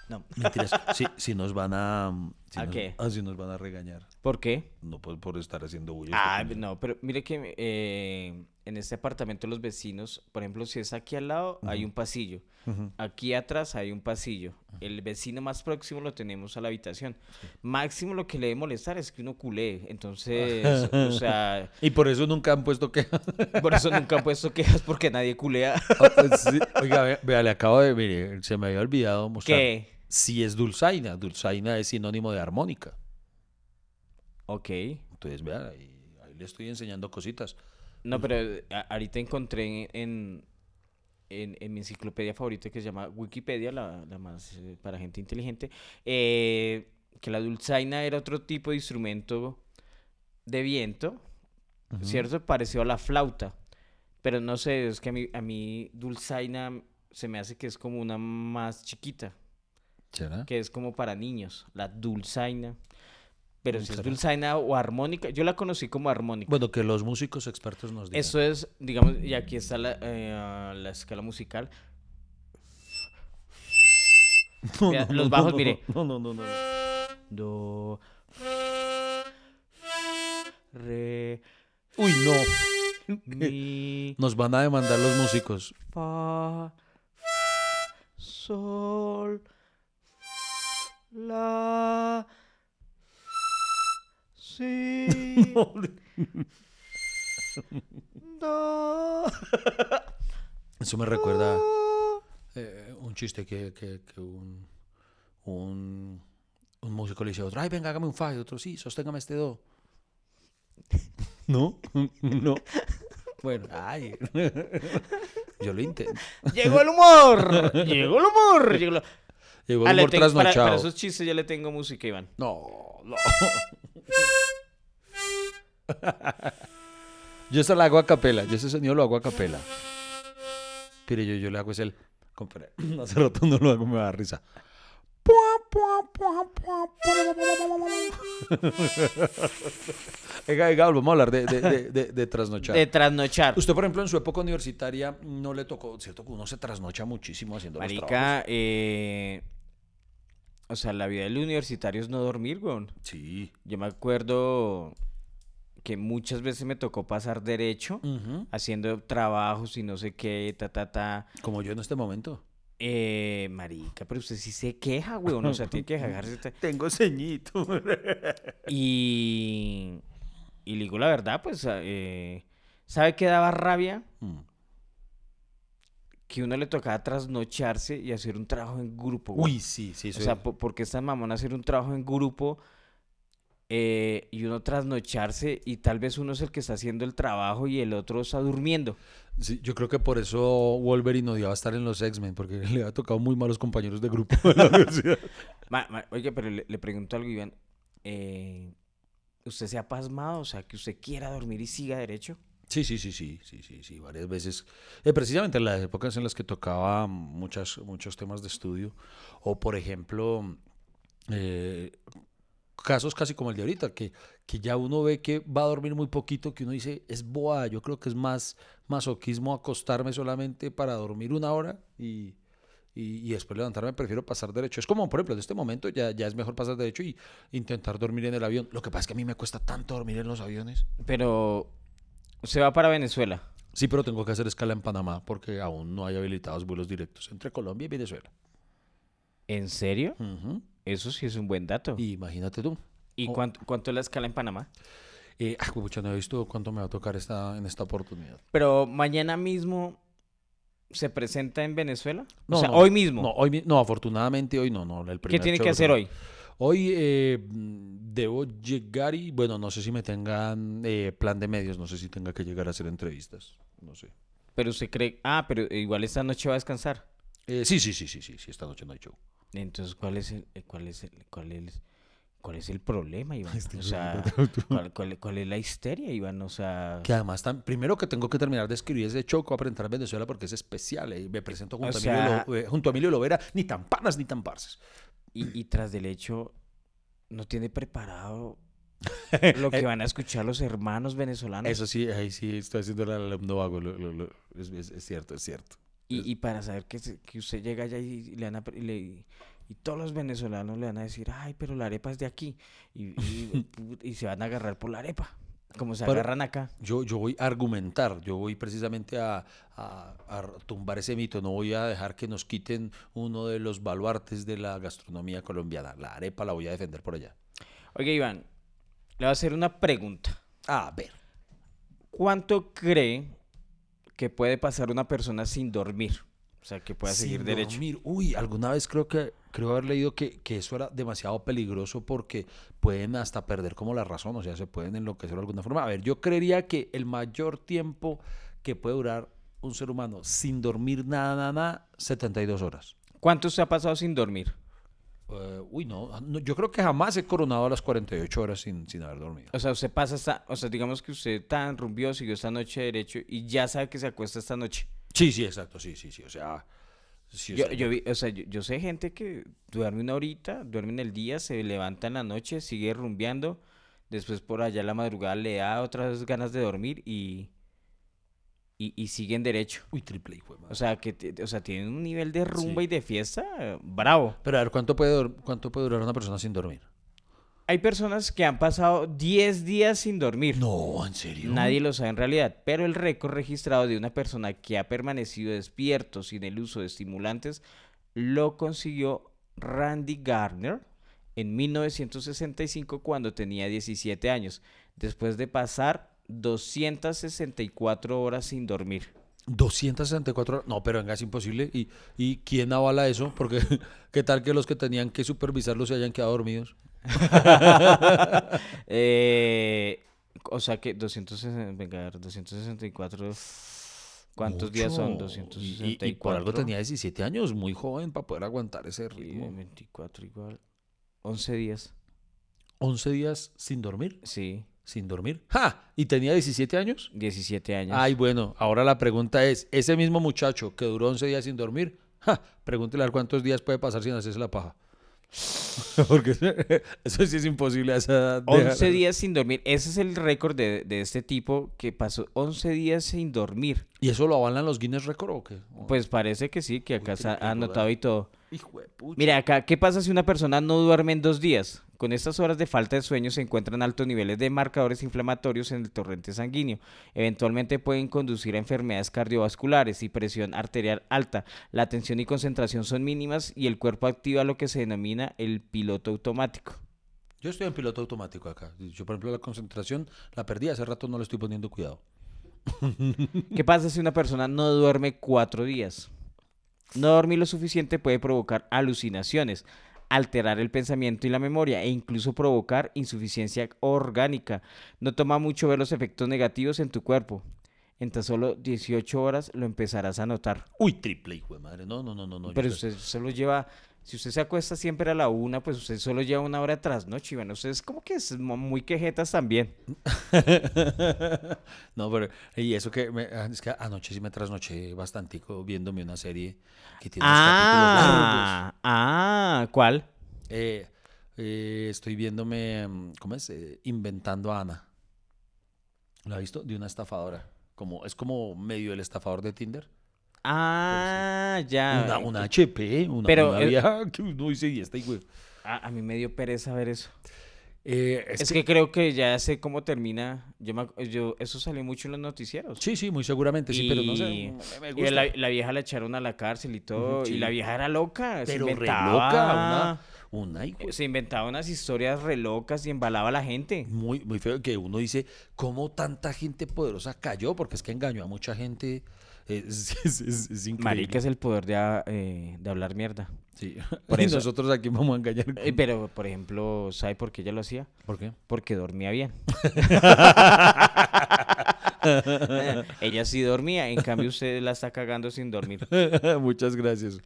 No. Mentiras. Sí, sí nos van a. sí ¿A nos- qué? ah, sí nos van a regañar. ¿Por qué? No por, por estar haciendo bullas. Ah, no, pero mire que eh, en este apartamento los vecinos, por ejemplo, si es aquí al lado, hay un pasillo. Aquí atrás hay un pasillo. El vecino más próximo lo tenemos a la habitación. Máximo lo que le debe molestar es que uno culee. Entonces, o sea, Y por eso nunca han puesto que. por eso nunca han puesto quejas porque nadie culea. Sí, Oiga, vea, vea, le acabo de. Mire, se me había olvidado mostrar. ¿Qué? Si es dulzaina. Dulzaina es sinónimo de armónica. Ok. Entonces, vea, ahí, ahí le estoy enseñando cositas. No, pero eh, ahorita encontré en, en, en mi enciclopedia favorita que se llama Wikipedia, la, la más eh, para gente inteligente, eh, que la dulzaina era otro tipo de instrumento de viento, ¿cierto? Parecido a la flauta. Pero no sé, es que a mí, a mí dulzaina se me hace que es como una más chiquita, ¿Será? que es como para niños, la dulzaina. Pero si es dulzaina o armónica, yo la conocí como armónica. Bueno, que los músicos expertos nos digan. Eso es, digamos, y aquí está la, eh, la escala musical. No, Mira, no, los bajos, no, mire. No, no, no, no. Do, re, Uy, no. mi, Nos van a demandar los músicos. fa, sol, la, si, do, Eso me recuerda eh, un chiste que, que, que un, un, un músico le dice a otro, ay, venga, hágame un fa. Y otro, sí, sosténgame este do. ¿No? No. Bueno, ay. Yo lo intento. Llegó el humor, llegó el humor, llegó el- Llegó el le humor tengo- trasnochado. para esos chistes ya le tengo música, Iván. No, no. Yo esa la hago a capela. Yo ese sonido lo hago a capela. Pero yo, yo le hago es el. Hace rato no lo hago, me da risa. Venga, venga, vamos a hablar de, de, de, de- trasnochar. De trasnochar. Usted, por ejemplo, en su época universitaria no le tocó, ¿cierto? Que uno se trasnocha muchísimo haciendo los trabajos. Marica, eh, o sea, la vida del universitario es no dormir, weón. Sí. Yo me acuerdo que muchas veces me tocó pasar derecho haciendo trabajos y no sé qué, ta, ta, ta. Como yo en este momento. Eh, marica, pero usted sí se queja, weón. O sea, tiene que dejarse. ta- Tengo ceñito. Y, y le digo la verdad, pues, eh, ¿sabe qué daba rabia? Mm. Que uno le tocaba trasnocharse y hacer un trabajo en grupo. weón. Uy, sí, sí. O sea, es- po- porque esta mamón hacer un trabajo en grupo eh, y uno trasnocharse y tal vez uno es el que está haciendo el trabajo y el otro está durmiendo. sí, yo creo que por eso Wolverine odiaba estar en los X-Men, porque le había tocado muy malos compañeros de grupo en la universidad. Ma- ma- oye, pero le, le pregunto algo, Iván. eh, ¿Usted se ha pasmado? O sea, que usted quiera dormir y siga derecho. Sí, sí, sí, sí, sí, sí, sí, varias veces. Eh, precisamente en las épocas en las que tocaba muchas, muchos temas de estudio, o por ejemplo, eh, casos casi como el de ahorita, que, que ya uno ve que va a dormir muy poquito, que uno dice, es boa, yo creo que es más masoquismo acostarme solamente para dormir una hora y, y, y después levantarme, prefiero pasar derecho. Es como, por ejemplo, en este momento ya, ya es mejor pasar derecho y intentar dormir en el avión. Lo que pasa es que a mí me cuesta tanto dormir en los aviones. Pero usted va para Venezuela. Sí, pero tengo que hacer escala en Panamá porque aún no hay habilitados vuelos directos entre Colombia y Venezuela. ¿En serio? Ujú. Eso sí es un buen dato. ¿Y, Y imagínate tú. oh. cuánto, cuánto es la escala en Panamá? Eh, ah, pucha, no he visto cuánto me va a tocar esta, en esta oportunidad. Pero mañana mismo se presenta en Venezuela. No, o sea, no, hoy mismo. No, hoy, no, afortunadamente hoy no, no. El ¿Qué tiene que hacer hoy? Hoy eh, debo llegar y, bueno, no sé si me tengan eh, plan de medios, no sé si tenga que llegar a hacer entrevistas, no sé. Pero usted cree. Ah, pero igual esta noche va a descansar. Eh, sí, sí, sí, sí, sí, sí, esta noche no hay show. Entonces, ¿cuál es el, eh, cuál es el, cuál es, ¿cuál es el problema, Iván? Este O sea, ¿cuál, cuál- cuál es la histeria, Iván? O sea, Que además, tam- primero que tengo que terminar de escribir ese choco a presentar Venezuela porque es especial. eh, me presento junto, O a Emilio sea- eh, junto a Emilio Lovera, ni tan panas ni tan parces. y, y tras del hecho, no tiene preparado lo que van a escuchar los hermanos venezolanos. Eh, Eso sí, ahí sí estoy haciendo el alumno vago. lo- lo- lo- es- es cierto, es cierto. Y, y para saber que, se- que usted llega allá y, le van a, y, le- y todos los venezolanos le van a decir, ay, pero la arepa es de aquí. Y, y- y se van a agarrar por la arepa, como se Pero- agarran acá. Yo, yo voy a argumentar, yo voy precisamente a, a- a tumbar ese mito, no voy a dejar que nos quiten uno de los baluartes de la gastronomía colombiana. La arepa la voy a defender por allá. Oiga, Iván, le voy a hacer una pregunta. A ver, ¿Cuánto cree que puede pasar una persona sin dormir? O sea, que pueda seguir sin derecho. dormir. Uy, alguna vez creo que creo haber leído que, que eso era demasiado peligroso porque pueden hasta perder como la razón, o sea, se pueden enloquecer de alguna forma. A ver, yo creería que el mayor tiempo que puede durar un ser humano sin dormir nada, nada, nada, 72 horas. ¿Cuánto se ha pasado sin dormir? Eh, uy, no, no, yo creo que jamás he coronado a las 48 horas sin, sin haber dormido. O sea, usted pasa hasta, o sea, digamos que usted tan rumbió, siguió esta noche derecho y ya sabe que se acuesta esta noche. Sí, sí, exacto, sí, sí, sí, o sea... sí, o Yo, sea, yo, vi- o sea, yo, yo sé gente que duerme una horita, duerme en el día, se levanta en la noche, sigue rumbeando, después por allá en la madrugada le da otras ganas de dormir y, y, y siguen derecho. Uy, triple hijo. O sea, que o sea, tienen un nivel de rumba Sí. y de fiesta eh, bravo. Pero a ver, ¿cuánto puede, ¿cuánto puede durar una persona sin dormir? Hay personas que han pasado 10 días sin dormir. No, ¿en serio? Nadie lo sabe en realidad, pero el récord registrado de una persona que ha permanecido despierto sin el uso de estimulantes lo consiguió Randy Gardner en 1965 cuando tenía 17 años, después de pasar 264 horas sin dormir. 264 horas. No, pero venga, es imposible. ¿Y, ¿Y quién avala eso? Porque qué tal que los que tenían que supervisarlo se hayan quedado dormidos. Eh, o sea que 260, venga, a ver, 264. ¿Cuántos días son? Mucho. 264. Y, y por algo tenía 17 años, muy joven para poder aguantar ese ritmo. 24 igual. 11 días. 11 días sin dormir. Sí, Sin dormir. ¡Ja! ¿Y tenía 17 años? 17 años. Ay, bueno, ahora la pregunta es, ese mismo muchacho que duró 11 días sin dormir, ¡ja! pregúntele a ver cuántos días puede pasar sin hacerse la paja. Porque eso sí es imposible a esa edad. dejar- 11 días sin dormir. Ese es el récord de, de este tipo que pasó 11 días sin dormir. ¿Y eso lo avalan los Guinness Record o qué? Pues parece que sí, que acá está qué anotado y todo. Hijo de pucha. Mira, acá, ¿qué pasa si una persona no duerme en dos días? Con estas horas de falta de sueño se encuentran altos niveles de marcadores inflamatorios en el torrente sanguíneo. Eventualmente pueden conducir a enfermedades cardiovasculares y presión arterial alta. La atención y concentración son mínimas y el cuerpo activa lo que se denomina el piloto automático. Yo estoy en piloto automático acá. Yo, por ejemplo, la concentración la perdí. Hace rato no le estoy poniendo cuidado. ¿Qué pasa si una persona no duerme cuatro días? No dormir lo suficiente puede provocar alucinaciones, alterar el pensamiento y la memoria e incluso provocar insuficiencia orgánica. No toma mucho ver los efectos negativos en tu cuerpo. En tan solo 18 horas lo empezarás a notar. Uy, triple hijo de madre. No, no, no, no. Pero usted solo lleva, si usted se acuesta siempre a la una, pues usted solo lleva una hora noche. Y bueno, usted es como que es muy quejetas también. no, pero y eso que me- ah, es que anoche sí me trasnoché bastantico viéndome una serie que tiene unos capítulos largos. Ah, ah, ¿cuál? Eh, eh, estoy viéndome, mm, ¿cómo es? Eh, Inventando a Ana. ¿Lo ha visto? De una estafadora. Como, es como medio el estafador de Tinder. Ah, ya. una, una HP, una, pero, una eh, vieja que uno dice, y esta güey. A, a mí me dio pereza ver eso. Eh, Es, que... creo que ya sé cómo termina. Yo, me yo eso salió mucho en los noticieros. Sí, sí, muy seguramente, sí, pero no sé. Me- me Y gusta. la, la vieja la echaron a la cárcel y todo. Y la vieja era loca. se pero re inventaba, loca, una, una hijo- Se inventaba unas historias re locas y embalaba a la gente. muy, muy feo que uno dice, ¿cómo tanta gente poderosa cayó? Porque es que engañó a mucha gente. Es, es- es- es increíble. Marica es el poder de, a- eh, de hablar mierda. Sí. Por y eso- nosotros aquí vamos a engañar. Eh, pero, por ejemplo, ¿sabe por qué ella lo hacía? ¿Por qué? Porque dormía bien. ella sí dormía, en cambio usted la está cagando sin dormir. Muchas gracias.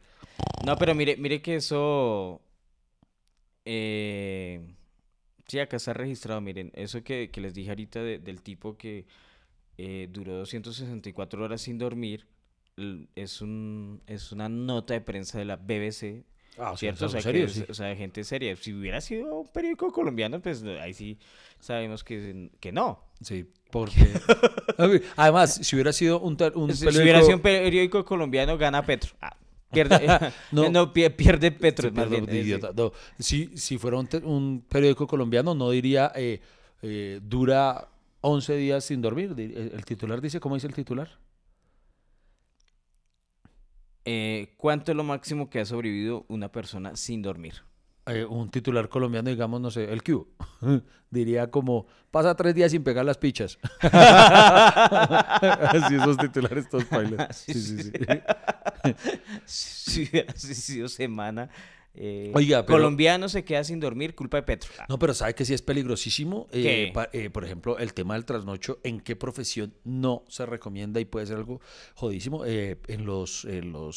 No, pero mire, mire que eso. eh, Sí, acá está registrado, miren, eso que, que les dije ahorita de- del tipo que eh, duró 264 horas sin dormir, es, un, es una nota de prensa de la BBC, Ah, ¿cierto? O sea, que es- o sea, de gente seria. Si hubiera sido un periódico colombiano, pues ahí sí sabemos que, que no. Sí, porque... Además, si hubiera sido un, ter- un Si, si hubiera periódico- sido un periódico colombiano, gana Petro. Ah, pierde, No. no, pie- pierde Petro. Más perdón, bien, idiota. No, si, si fuera un periódico colombiano, no diría eh, eh, dura 11 días sin dormir. El, titular dice, ¿cómo dice el titular? Eh, ¿Cuánto es lo máximo que ha sobrevivido una persona sin dormir? Eh, un titular colombiano, digamos, no sé, el Q. diría como, pasa tres días sin pegar las pichas. Así esos titulares todos bailan. Sí, Sí, sí, sí, sí. Hubiera sido semana. Eh, Oiga, pero- Colombiano se queda sin dormir, culpa de Petro. No, pero ¿sabe que sí es peligrosísimo? Eh, eh, por ejemplo, el tema del trasnocho, ¿en qué profesión no se recomienda y puede ser algo jodísimo? En, los,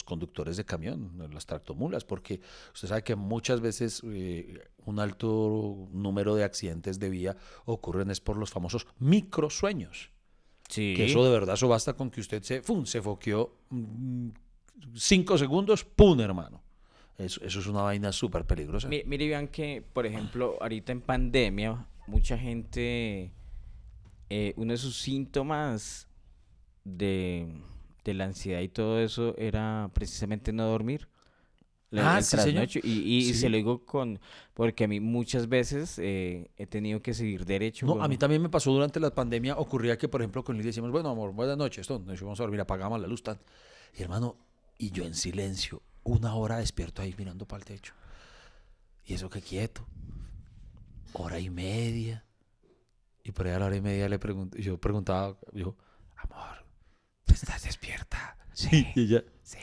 conductores de camión, en las tractomulas, porque usted sabe que muchas veces un alto número de accidentes de vía ocurren es por los famosos microsueños. Sí. Que eso de verdad, eso basta con que usted se, ¡fum! se foqueó mm, cinco segundos, ¡pum! hermano. Eso, eso es una vaina súper peligrosa. Mi- Mire, Iván, que por ejemplo, ahorita en pandemia, mucha gente, eh, uno de sus síntomas de, de la ansiedad y todo eso era precisamente no dormir. La- Ah, sí, señor. Y, y Sí. se lo digo con, porque a mí muchas veces eh, he tenido que seguir derecho. No, a mí también me pasó durante la pandemia, ocurría que, por ejemplo, con Lidia decíamos, bueno, amor, buenas noches, nos vamos a dormir, apagamos la luz, tan. Y hermano, y yo en silencio, una hora despierto ahí mirando para el techo. Y eso que quieto. Hora y media. Y por ahí a la hora y media le pregunté, yo preguntaba, yo, amor, ¿estás despierta? Sí. Y ella, sí.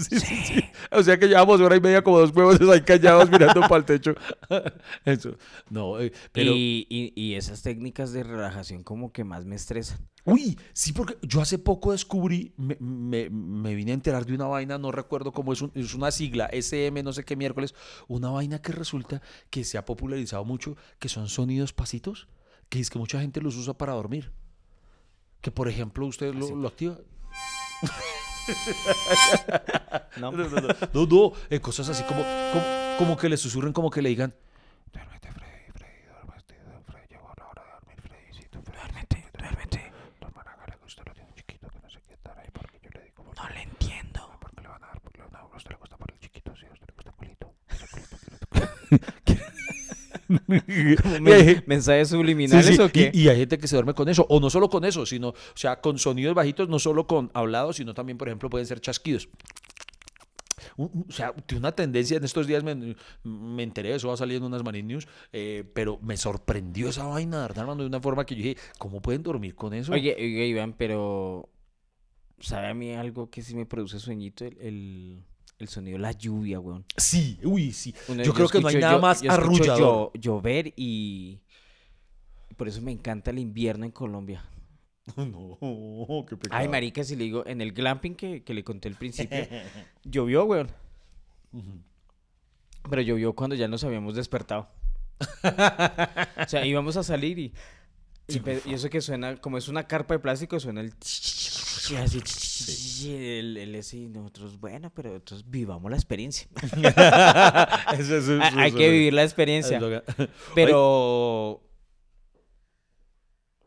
Sí, sí, sí. O sea que llevamos hora y media como dos huevos ahí callados mirando para el techo. Eso. No, eh, pero... Y, y- y esas técnicas de relajación como que más me estresan. Uy, sí, porque yo hace poco descubrí, me, me- me vine a enterar de una vaina, no recuerdo cómo es, un- es una sigla, SM, no sé qué miércoles, una vaina que resulta que se ha popularizado mucho, que son sonidos pasitos, que es que mucha gente los usa para dormir. Que por ejemplo usted lo, lo activa. ¿no? No, no, no, no, no, eh, cosas así como, como, como que le susurren, como que le digan, duérmete Freddy, Freddy, duérmete, Freddy, llegó la hora de dormir, Freddycito, Freddy, Duérmete, duérmete. Tu hermana hágale que usted lo tiene chiquito, que no sé qué estar ahí, porque yo le digo, No le entiendo. porque le van a dar, porque le van a dar, a usted le gusta por el chiquito, sí, a usted le gusta culito. Men- ¿Mensajes subliminales Sí, sí, o qué? Y, y hay gente que se duerme con eso, o no solo con eso, sino, o sea, con sonidos bajitos, no solo con hablados, sino también, por ejemplo, pueden ser chasquidos. O sea, tiene una tendencia, en estos días me, me enteré, eso va a salir en unas Marine News, eh, pero me sorprendió esa vaina, de verdad, hermano, de una forma que yo dije, ¿cómo pueden dormir con eso? Oye, oye, Iván, pero ¿sabe a mí algo que sí me produce sueñito? El, el, el sonido de la lluvia, weón. Sí, uy, sí. Uno- yo creo que no hay nada llo- más yo arrullador. llo- llover y por eso me encanta el invierno en Colombia. No, qué pecado. Ay, marica, si le digo, en el glamping que, que le conté al principio, llovió, weón. Pero llovió cuando ya nos habíamos despertado. o sea, íbamos a salir y, y, eso que suena, como es una carpa de plástico, suena el... y así, el, el ese y nosotros, bueno, pero entonces vivamos la experiencia. Eso- eso- hay eso- hay eso- que vivir la experiencia. Pero...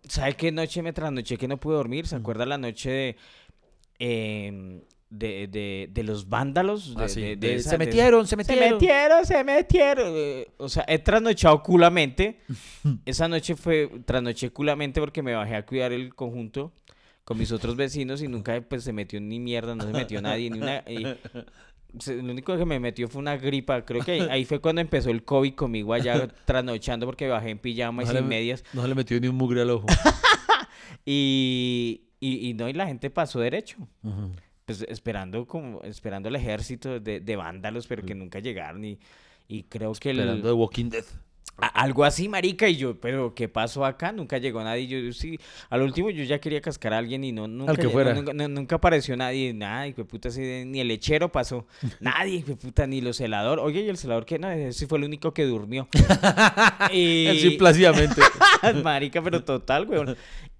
¿Sabe qué noche me trasnoché que no pude dormir? ¿Se acuerda la noche de... em, de, de, de los vándalos? Ah, sí, de- de esa- se metieron, se Se metieron. metieron, se metieron. O sea, he trasnochado culamente. Esa noche fue, trasnoché culamente porque me bajé a cuidar el conjunto con mis otros vecinos y nunca pues se metió ni mierda, no se metió nadie, ni una... y se- lo único que me metió fue una gripa. Creo que ahí, ahí fue cuando empezó el COVID conmigo allá trasnochando porque bajé en pijama y No sin le- medias. No se le metió ni un mugre al ojo. Y, y, y no, y la gente pasó derecho. Ujú. Pues esperando como, esperando el ejército de, de vándalos, pero que nunca llegaron. Y, y creo que. Esperando de Walking Dead. A- Algo así, marica, y yo, pero ¿qué pasó acá? Nunca llegó nadie. Yo, yo sí, al último yo ya quería cascar a alguien y no, nunca, que fuera. nunca, no- nunca apareció nadie, nada, de puta, así de- ni el lechero pasó, nadie, puta, ni los celador. Oye, ¿y el celador qué? No, ese fue el único que durmió. y... Así plácidamente. Marica, pero total, weón.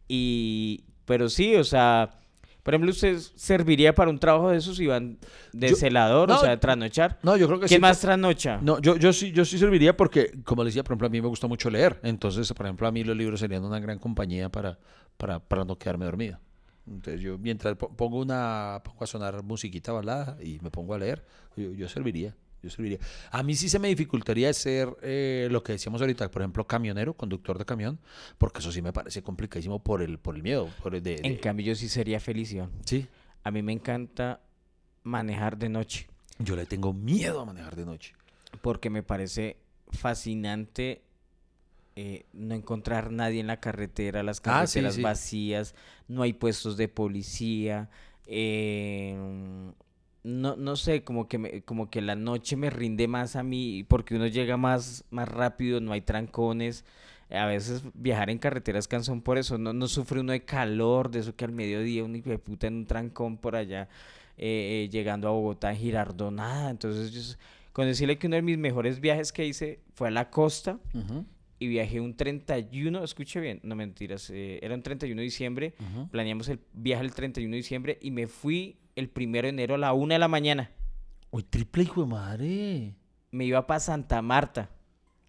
Y, pero sí, o sea, por ejemplo, ¿usted serviría para un trabajo de esos, Iván, de Yo- celador, no, o sea, de trasnochar? No, yo creo que ¿Quién sí. más trasnocha? No, yo, yo sí, yo sí serviría porque, como les decía, por ejemplo, a mí me gusta mucho leer. Entonces, por ejemplo, a mí los libros serían una gran compañía para, para, para no quedarme dormido. Entonces, yo mientras po- pongo una, pongo a sonar musiquita balada y me pongo a leer, yo, yo serviría. Yo serviría. A mí sí se me dificultaría ser eh, lo que decíamos ahorita, por ejemplo, camionero, conductor de camión, porque eso sí me parece complicadísimo por el, por el miedo. Por el de, En cambio, yo sí sería feliz, Iván. sí, A mí me encanta manejar de noche yo le tengo miedo a manejar de noche. porque me parece fascinante eh, no encontrar nadie en la carretera, las Ah, sí, carreteras sí. vacías, no hay puestos de policía, eh, no, no sé, como que, me- como que la noche me rinde más a mí porque uno llega más, más rápido, no hay trancones. A veces viajar en carreteras cansón por eso, no, no sufre uno de calor, de eso que al mediodía un hijo de puta en un trancón por allá, eh, eh, llegando a Bogotá, Girardot, nada. Entonces, yo, con decirle que uno de mis mejores viajes que hice fue a la costa y viajé un 31, escuche bien, no mentiras, eh, era un 31 de diciembre, planeamos el viaje el 31 de diciembre y me fui el primero de enero a la una de la mañana. Uy, triple hijo de madre. Me iba para Santa Marta.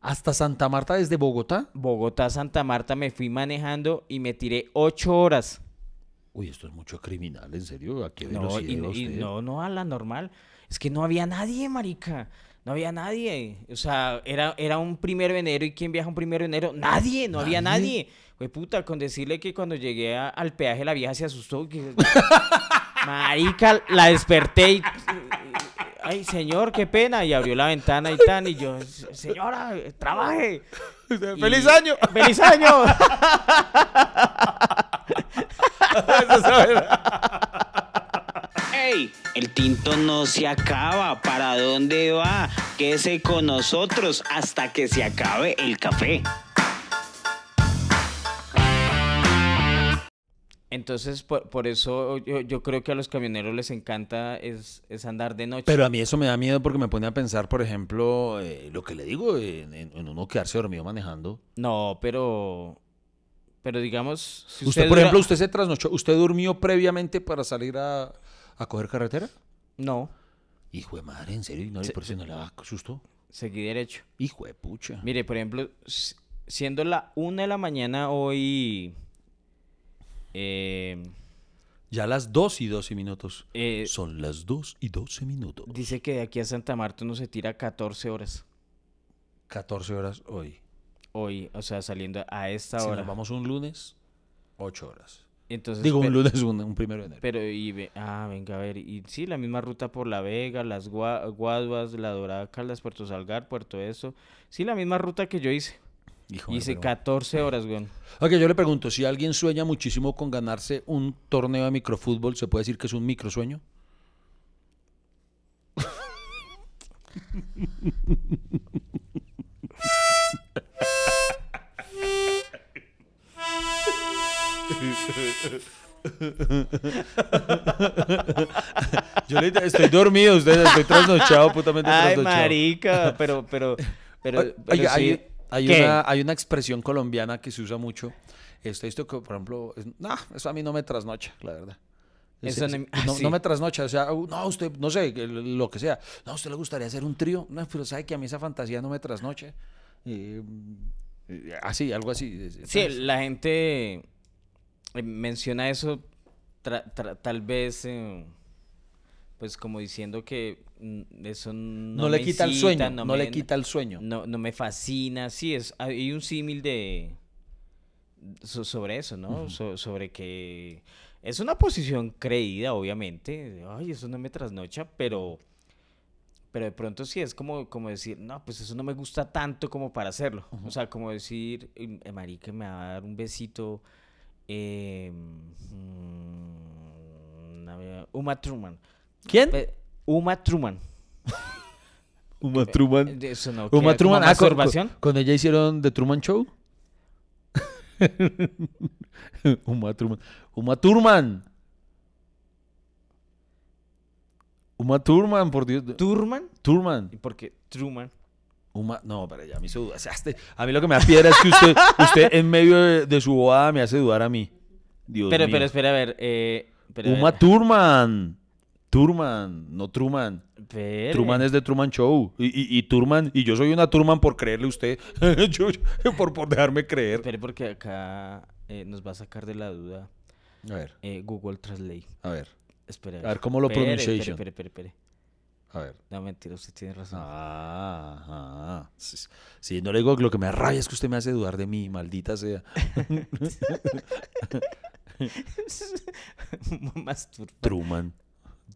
Hasta Santa Marta desde Bogotá. Bogotá, Santa Marta, me fui manejando y me tiré ocho horas. Uy, esto es mucho criminal, en serio. ¿A qué No, y, no, no a la normal. Es que no había nadie, marica. No había nadie. O sea, era, era un primero de enero. ¿Y quién viaja un primero de enero? Nadie, no había ¿Nadie? nadie. Fue puta, con decirle que cuando llegué a- al peaje la vieja se asustó. que- Marica, la desperté y... Ay, señor, qué pena. Y abrió la ventana y tan. Y yo, señora, trabaje. ¡Feliz Y- año! ¡Feliz año! ¡Ey! El tinto no se acaba. ¿Para dónde va? Quédese con nosotros hasta que se acabe el café. Entonces, por, por eso yo, yo creo que a los camioneros les encanta es, es andar de noche. Pero a mí eso me da miedo porque me pone a pensar, por ejemplo, eh, lo que le digo, en, en- uno quedarse dormido manejando. No, pero. Pero digamos. si Usted, por ejemplo, usted se trasnochó. ¿Usted durmió previamente para salir a, a coger carretera? No, Hijo de madre, ¿en serio? ¿Y no, Sí, por eso no le da susto? seguí derecho. Hijo de pucha. Mire, por ejemplo, siendo la una de la mañana hoy. Eh, Ya las 2 y 12 minutos. eh, Son las 2 y 12 minutos. dice que de aquí a Santa Marta uno se tira 14 horas 14 horas hoy. hoy, o sea, saliendo a esta Si hora. nos vamos un lunes, 8 horas. Entonces, Digo, pe- un lunes, un, un primero de enero. Pero, y ve- ah, venga, a ver, y sí, la misma ruta por La Vega, Las Gua- Guaduas, La Dorada, Caldas, Puerto Salgar, Puerto Eso. Sí, la misma ruta que yo hice. Hijo de Hice pero- 14 horas, güey. Ok, yo le pregunto, si alguien sueña muchísimo con ganarse un torneo de microfútbol, ¿se puede decir que es un microsueño? Yo le estoy dormido, ustedes, estoy trasnochado, putamente Ay, trasnochado. marica, pero, pero, pero, sí. hay ¿Qué? una, hay una expresión colombiana que se usa mucho. Este, esto que, por ejemplo, es- no, eso a mí no me trasnocha, la verdad. Es- Eso es- no- ah, no, sí. no me trasnocha, o sea, uh, no, usted, no sé, lo que sea. No, a usted le gustaría hacer un trío, no, pero sabe que a mí esa fantasía no me trasnocha. Eh, así, algo así. Sí, ¿sabes? la gente eh, menciona eso tra- tra- tal vez, eh, pues como diciendo que mm, eso no, no, le me quita el sueño, no, me- le quita el sueño. No, no me fascina, sí, es, hay un símil de so- sobre eso, ¿no? So- sobre que es una posición creída, obviamente. Ay, eso no me trasnocha, pero pero de pronto sí es como, como decir, no, pues eso no me gusta tanto como para hacerlo. O sea, como decir, "Em, eh, marica, me va a dar un besito. eh, Uma Truman. ¿Quién? Uma Truman. Uma Truman. De Eso no. Uma Truman. Ah, con, con- con ella hicieron The Truman Show. Uma Truman. Uma Thurman. Uma Thurman, por Dios. Turman. Thurman. ¿Y por qué Truman? Uma, no, pero ya me hizo dudar. O sea, este- a mí lo que me da piedra es que usted, usted en medio de, de su bobada me hace dudar a mí. Dios pero, mío. pero, espera, a ver. Eh, a Uma ver, Thurman. Thurman, no Truman. espere. Truman es de Truman Show. Y, y, y Thurman, y yo soy una Turman por creerle a usted. Yo- por, por dejarme creer. Espere, porque acá eh, nos va a sacar de la duda A ver, eh, Google Translate. a ver, Espera. A ver, ¿cómo lo pronunciation? Espere, espere, espere. a ver. No, mentira, usted tiene razón. Ah, ah. Sí, sí, no le digo que lo que me da rabia es que usted me hace dudar de mí, maldita sea. Más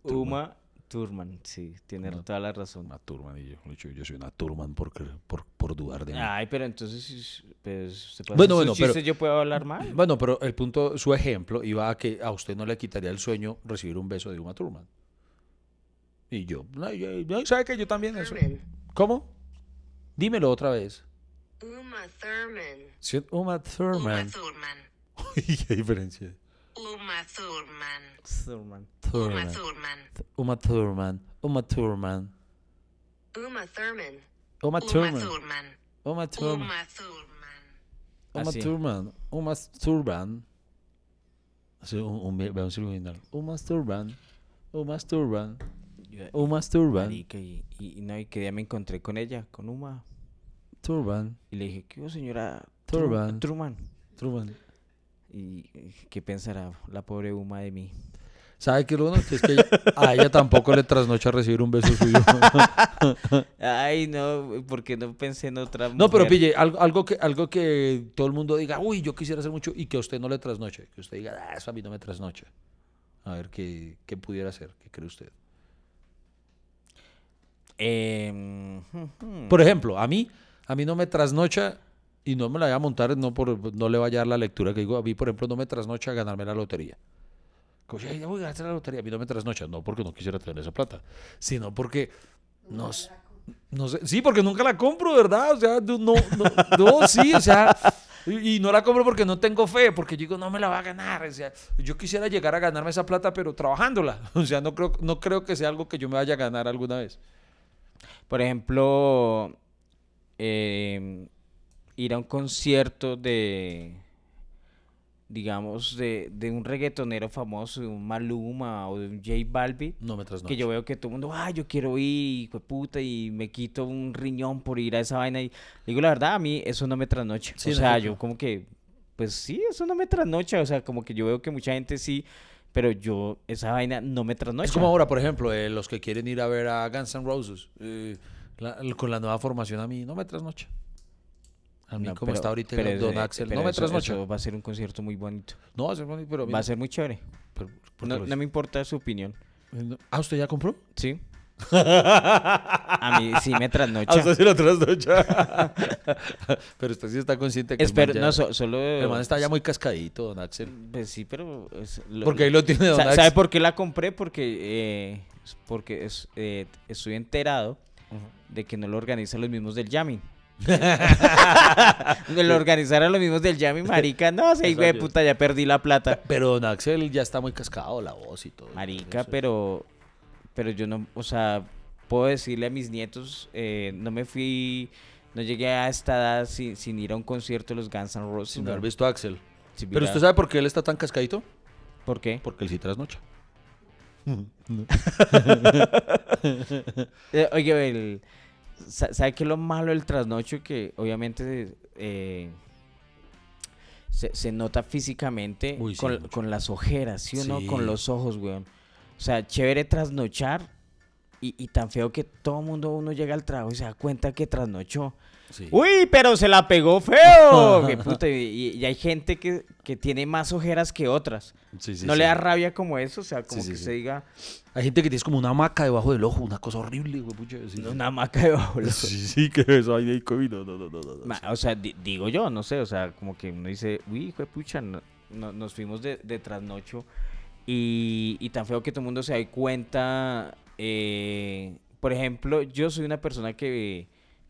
Turman. Uma Turman, sí, tiene Uma- toda la razón. Una Turman y yo, yo, yo soy una Turman por, por, por dudar de mí. Ay, pero entonces, pues, ¿se puede Bueno, bueno, pero- yo puedo hablar mal. Bueno, pero el punto, su ejemplo iba a que a usted no le quitaría el sueño recibir un beso de Uma Thurman. Y yo, ¿sabe que yo también eso? ¿Cómo? Dímelo otra vez. Uma Thurman. Sí, Uma Uma Thurman. Thurman. ¿Qué diferencia? Uma Thurman. Thurman. Thurman. Uma Thurman. Uma Thurman. Uma Thurman. Uma Uma Thurman. Thurman. Uma Thurman. Uma Thurman. Uma. Thurman. Uma Thurman. Ve un subliminal. Uma Thurman. Uma Thurman. Uma Thurman. Y, y, no, y que día me encontré con ella, con Uma, Thurman. y le dije, ¿qué hubo, señora Turban. Truman? Thurman. Y qué pensará la pobre Uma de mí. ¿Sabe qué es lo bueno? Que es que a ella tampoco le trasnocha recibir un beso suyo. Ay, no, porque no pensé en otra No, pero mujer? pille, algo, algo, que, algo que todo el mundo diga, uy, yo quisiera hacer mucho y que a usted no le trasnoche. Que usted diga, ah, eso a mí no me trasnoche. A ver, ¿qué, qué pudiera hacer? ¿Qué cree usted? Em. Por ejemplo, a mí, a mí no me trasnocha y no me la voy a montar, no, por, no le vaya a dar la lectura que digo, a mí, por ejemplo, no me trasnocha ganarme la lotería. Como, "Ay, ya voy a ganar la lotería, a mí no me trasnocha, no porque no quisiera tener esa plata, sino porque no, s- no sé, sí, porque nunca la compro, ¿verdad? O sea, no, no, no, no, sí, o sea, y, y no la compro porque no tengo fe, porque yo digo, no me la va a ganar, o sea, yo quisiera llegar a ganarme esa plata, pero trabajándola, o sea, no creo, no creo que sea algo que yo me vaya a ganar alguna vez. Por ejemplo, em, ir a un concierto de, digamos, de, de un reggaetonero famoso, de un Maluma o de un J Balbi, No me trasnocha. que yo veo que todo el mundo, ah, yo quiero ir, hijo de puta, y me quito un riñón por ir a esa vaina. Y digo, la verdad, a mí eso no me trasnocha. Sí, o sea, yo como que, pues sí, eso no me trasnocha. O sea, como que yo veo que mucha gente sí, pero yo, esa vaina no me trasnocha. Es como ahora, por ejemplo, eh, los que quieren ir a ver a Guns N' Roses eh, la- con la nueva formación, a mí no me trasnocha. A mí, No, como pero- está ahorita pero Don Axel, no me eso va a ser un concierto muy bonito. No, va a ser bonito, pero a Va a ser muy chévere. Pero, ¿por qué No, me importa su opinión. No. Ah, ¿usted ya compró? ¿Sí? A mí sí me trasnocha. sí lo trasnocha. pero usted sí está consciente que el Espero, man ya- no, so- solo... el man está ya muy cascadito, Don Axel. Pues sí, pero... es- lo- Porque ahí lo tiene Don Axel. ¿Sabe por qué la compré? Porque, eh, porque es, eh, estoy enterado de que no lo organizan los mismos del Yamin. lo organizaron los mismos del Yamin, marica. No, sé, güey, puta, ya perdí la plata. Pero Don Axel ya está muy cascado, la voz y todo. Marica, Eso. pero, pero yo no, o sea, puedo decirle a mis nietos, eh, no me fui, no llegué a esta edad sin, sin ir a un concierto de los Guns N' Roses. Sin no. haber visto a Axel. Sí, Pero usted sabe por qué él está tan cascadito? ¿Por qué? Porque él sí trasnocha. Eh, oye, el, ¿sabe qué es lo malo del trasnocho? Que obviamente eh, se, se nota físicamente Uy, sí, con, las ojeras, ¿sí o no? Con los ojos, weón. O sea, chévere trasnochar y, y tan feo que todo mundo uno llega al trabajo y se da cuenta que trasnochó. Sí. Uy, pero se la pegó feo. Qué puta, y, hay gente que, que tiene más ojeras que otras. Sí, sí, ¿No le da rabia como eso? O sea, como que se diga Hay gente que tiene como una maca debajo del ojo, una cosa horrible, güey. pucha, una maca debajo. del ojo". Sí, sí, que eso hay de COVID. No, no, no, no, no. O sea, di- digo yo, no sé, o sea, como que uno dice, uy, hijo de pucha, no- no- nos fuimos de, de trasnocho y, y tan feo que todo el mundo se da cuenta, eh, por ejemplo, yo soy una persona que,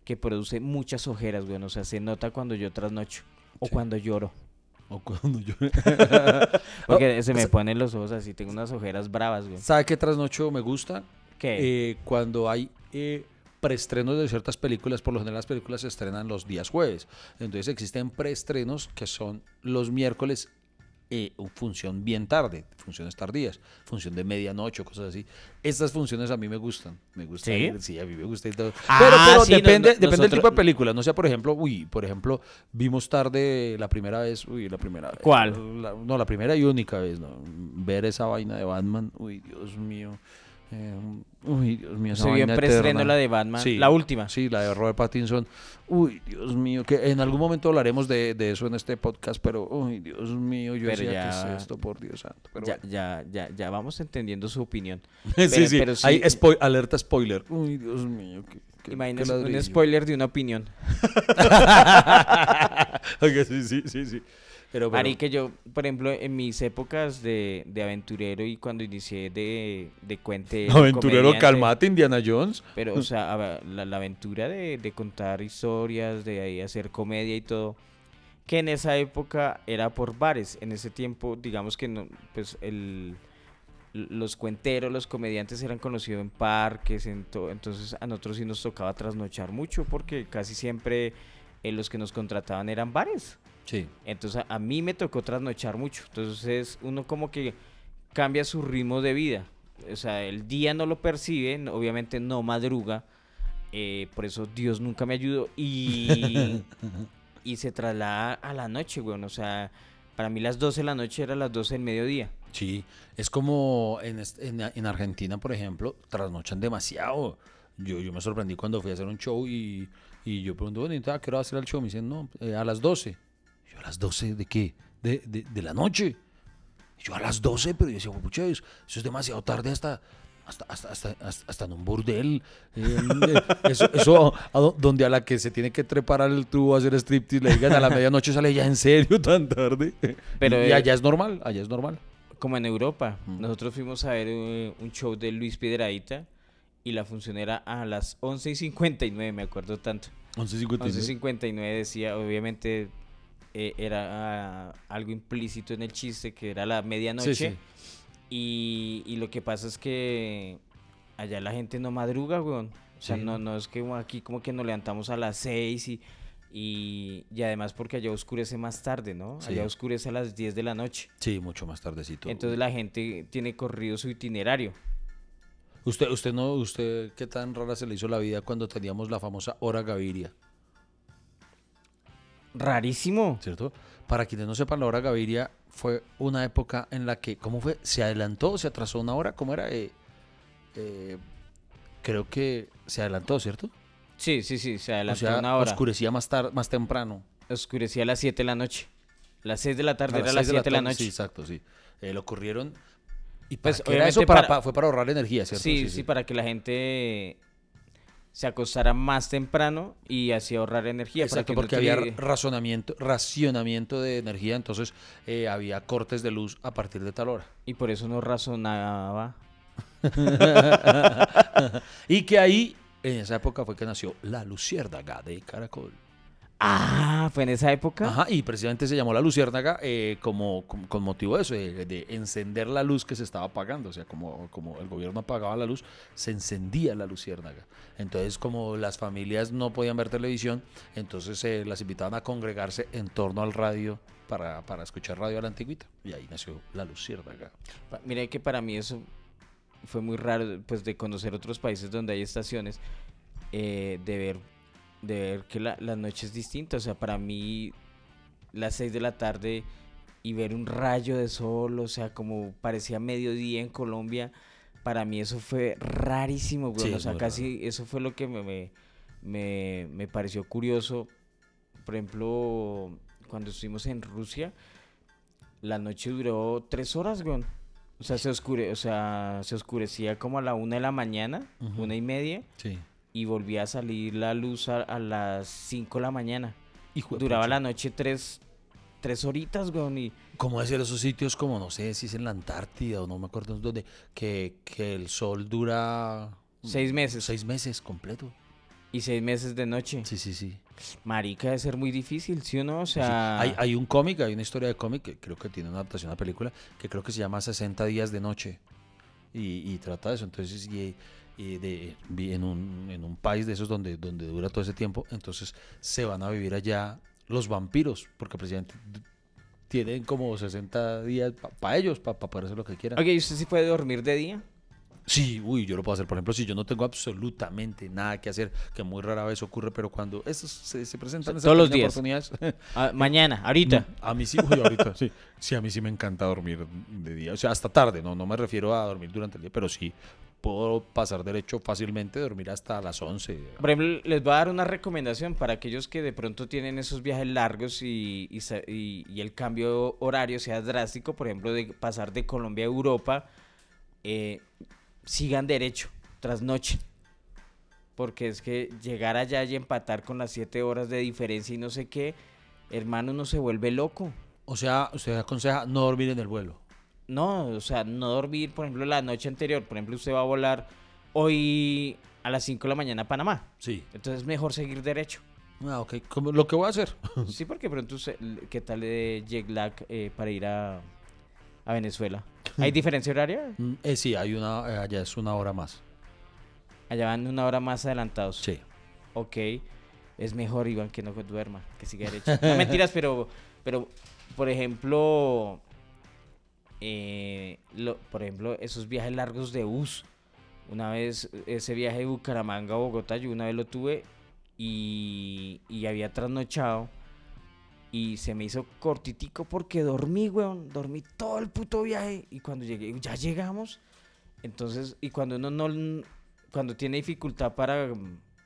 que produce muchas ojeras, güey. O sea, se nota cuando yo trasnocho o Sí. cuando lloro. O cuando yo... Porque se me ponen los ojos así, tengo unas ojeras bravas, güey. ¿Sabe qué trasnocho me gusta? ¿Qué? Eh, cuando hay eh, preestrenos de ciertas películas, por lo general las películas se estrenan los días jueves. Entonces existen preestrenos que son los miércoles, eh, función bien tarde, funciones tardías, función de medianoche cosas así. Estas funciones a mí me gustan. Me gusta ¿Sí? ir, sí, a mí me gusta y todo. Ah, pero pero sí, depende, no- depende del tipo de película. No sea, por ejemplo, uy, por ejemplo, vimos tarde la primera vez, uy, la primera vez. ¿Cuál? La- no, la primera y única vez, ¿no? Ver esa vaina de Batman, uy, Dios mío. Eh, uy, Dios mío, Se vio en preestreno la de Batman, Sí, la última. Sí, la de Robert Pattinson. Uy, Dios mío, que en algún momento hablaremos de, de eso en este podcast, pero, uy, Dios mío, yo Pero decía, ya- ¿qué es esto? Por Dios santo. Pero ya, bueno. ya, ya, ya vamos entendiendo su opinión. sí, pero- sí, pero sí- hay spoil- alerta spoiler. Uy, Dios mío. qué- qué- Imagínese qué un spoiler de una opinión. Oiga, sí, sí, sí, sí. Pero, Ari, que yo, por ejemplo, en mis épocas de, de aventurero y cuando inicié de, de cuentero. Aventurero, calmate, Indiana Jones. Pero, o sea, la, la aventura de, de contar historias, de ahí hacer comedia y todo, que en esa época era por bares. En ese tiempo, digamos que no, pues el, los cuenteros, los comediantes eran conocidos en parques, en to- entonces a nosotros sí nos tocaba trasnochar mucho porque casi siempre eh, los que nos contrataban eran bares. Sí. Entonces a, mí me tocó trasnochar mucho. Entonces uno como que cambia su ritmo de vida. O sea, el día no lo percibe, obviamente no madruga. eh, por eso Dios nunca me ayudó. Y, y se traslada a la noche, weón. O sea, para mí las 12 de la noche era las 12 del mediodía. Sí, es como en, en, en Argentina, por ejemplo, trasnochan demasiado. Yo, yo me sorprendí cuando fui a hacer un show y, y yo pregunto, bueno, ¿y ¿a qué hora va a hacer el show? Me dicen, no, eh, a las 12. Yo, ¿a las 12 de qué? De, de, de la noche. Y yo, a las 12, pero yo decía, pucha, eso, eso es demasiado tarde hasta... Hasta, hasta, hasta, hasta, en un burdel. eh, eh, eso, eso a do- donde a la que se tiene que trepar al tubo a hacer striptease le digan a la medianoche sale ya en serio tan tarde. Pero, y eh, allá es normal, allá es normal. Como en Europa. Nosotros fuimos a ver un show de Luis Piedradita y la función era a las 11 y 59, me acuerdo tanto. 11.59. 11.59 decía, obviamente eh, era ah, algo implícito en el chiste, que era la medianoche. Sí, sí. Y, y lo que pasa es que allá la gente no madruga, weón. O sea, Sí. no, no es que aquí como que nos levantamos a las 6 y, y, y además porque allá oscurece más tarde, ¿no? Allá oscurece a las 10 de la noche. Sí, mucho más tardecito. Entonces la gente tiene corrido su itinerario. Usted, usted no, usted, ¿qué tan rara se le hizo la vida cuando teníamos la famosa hora Gaviria? Rarísimo. ¿Cierto? Para quienes no sepan, la hora Gaviria fue una época en la que, ¿cómo fue? ¿Se adelantó? ¿Se atrasó una hora? ¿Cómo era? Eh, eh, creo que se adelantó, ¿cierto? Sí, sí, sí, se O adelantó sea, una hora. oscurecía más, tar- más temprano. Oscurecía a las 7 de la noche. Las 6 de la tarde A era las las seis 7 de la tarde, noche. Sí, exacto, sí. Eh, lo ocurrieron. ¿Y Pues, pues, qué era eso? obviamente Para, para- pa- fue para ahorrar energía, ¿cierto? Sí, sí, para que la gente se acostara más temprano y así ahorrar energía. para Exacto, no porque había razonamiento, racionamiento de energía, entonces eh, había cortes de luz a partir de tal hora. Y por eso no razonaba. y que ahí, en esa época fue que nació la luciérnaga de Caracol. Ah, fue en esa época. Ajá, y precisamente se llamó la luciérnaga eh, como, con, con motivo de eso, de, de encender la luz que se estaba apagando. O sea, como, como el gobierno apagaba la luz, se encendía la luciérnaga. Entonces, como las familias no podían ver televisión, entonces se las invitaban a congregarse en torno al radio para, para escuchar radio a la antigüita. Y ahí nació la luciérnaga. Mira que para mí eso fue muy raro, pues de conocer otros países donde hay estaciones, eh, de ver, de ver que la, la noche es distinta. O sea, para mí las 6 de la tarde y ver un rayo de sol, o sea, como parecía mediodía en Colombia, para mí eso fue rarísimo, güey. Sí, o sea, casi eso fue lo que me, me, me, me pareció curioso. Por ejemplo, cuando estuvimos en Rusia, la noche duró tres horas, güey. O sea, se oscure, o sea, se oscurecía como a la una de la mañana, Ujú. una y media, Sí. Y volvía a salir la luz a, a las cinco de la mañana. Duraba pucha. la noche tres, tres horitas, güey. Y ¿Cómo es esos sitios como, no sé si es en la Antártida o no me acuerdo dónde, que, que el sol dura Seis meses. Seis meses completo. Y seis meses de noche. Sí, sí, sí. Marica, debe ser muy difícil, ¿sí o no? O Sí, sea... Hay, hay un cómic, hay una historia de cómic que creo que tiene una adaptación a película que creo que se llama 60 días de noche y, y trata de eso. Entonces, y, de, en, un, en un país de esos donde, donde dura todo ese tiempo, entonces se van a vivir allá los vampiros, porque precisamente tienen como 60 días para ellos, para poder hacer lo que quieran. Ok, ¿y usted sí puede dormir de día? Sí, uy, yo lo puedo hacer. Por ejemplo, si yo no tengo absolutamente nada que hacer, que muy rara vez ocurre, pero cuando estos se, se presentan esas Todos los días. oportunidades, Ah, mañana, ahorita. A mí sí, uy, ahorita sí. Sí, a mí sí me encanta dormir de día. O sea, hasta tarde, no, no me refiero a dormir durante el día, pero sí puedo pasar derecho fácilmente, dormir hasta las 11. Por ejemplo, les voy a dar una recomendación para aquellos que de pronto tienen esos viajes largos y, el cambio horario sea drástico, por ejemplo, de pasar de Colombia a Europa, eh, sigan derecho, trasnoche. Porque es que llegar allá y empatar con las 7 horas de diferencia y no sé qué, hermano, uno se vuelve loco. O sea, usted aconseja no dormir en el vuelo. No, o sea, no dormir, por ejemplo, la noche anterior. Por ejemplo, usted va a volar hoy a las 5 de la mañana a Panamá. Sí. Entonces es mejor seguir derecho. Ah, ok. Como lo que voy a hacer. Sí, porque pronto, ¿qué tal de jet lag eh, para ir a, a Venezuela? ¿Hay diferencia horaria? Mm, eh, sí, hay una, eh, allá es una hora más. Allá van una hora más adelantados. Sí. Ok, es mejor, Iván, que no duerma, que siga derecho. No mentiras, pero, pero por ejemplo, eh, lo- por ejemplo, esos viajes largos de bus. Una vez, ese viaje de Bucaramanga a Bogotá, yo una vez lo tuve y, y había trasnochado y se me hizo cortitico porque dormí, weón. Dormí todo el puto viaje y cuando llegué, ya llegamos. Entonces, y cuando uno no, cuando tiene dificultad para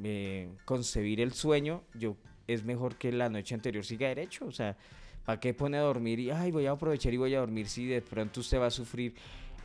eh, concebir el sueño, yo es mejor que la noche anterior siga derecho. O sea, ¿para qué pone a dormir y, ay, voy a aprovechar y voy a dormir si de pronto usted va a sufrir?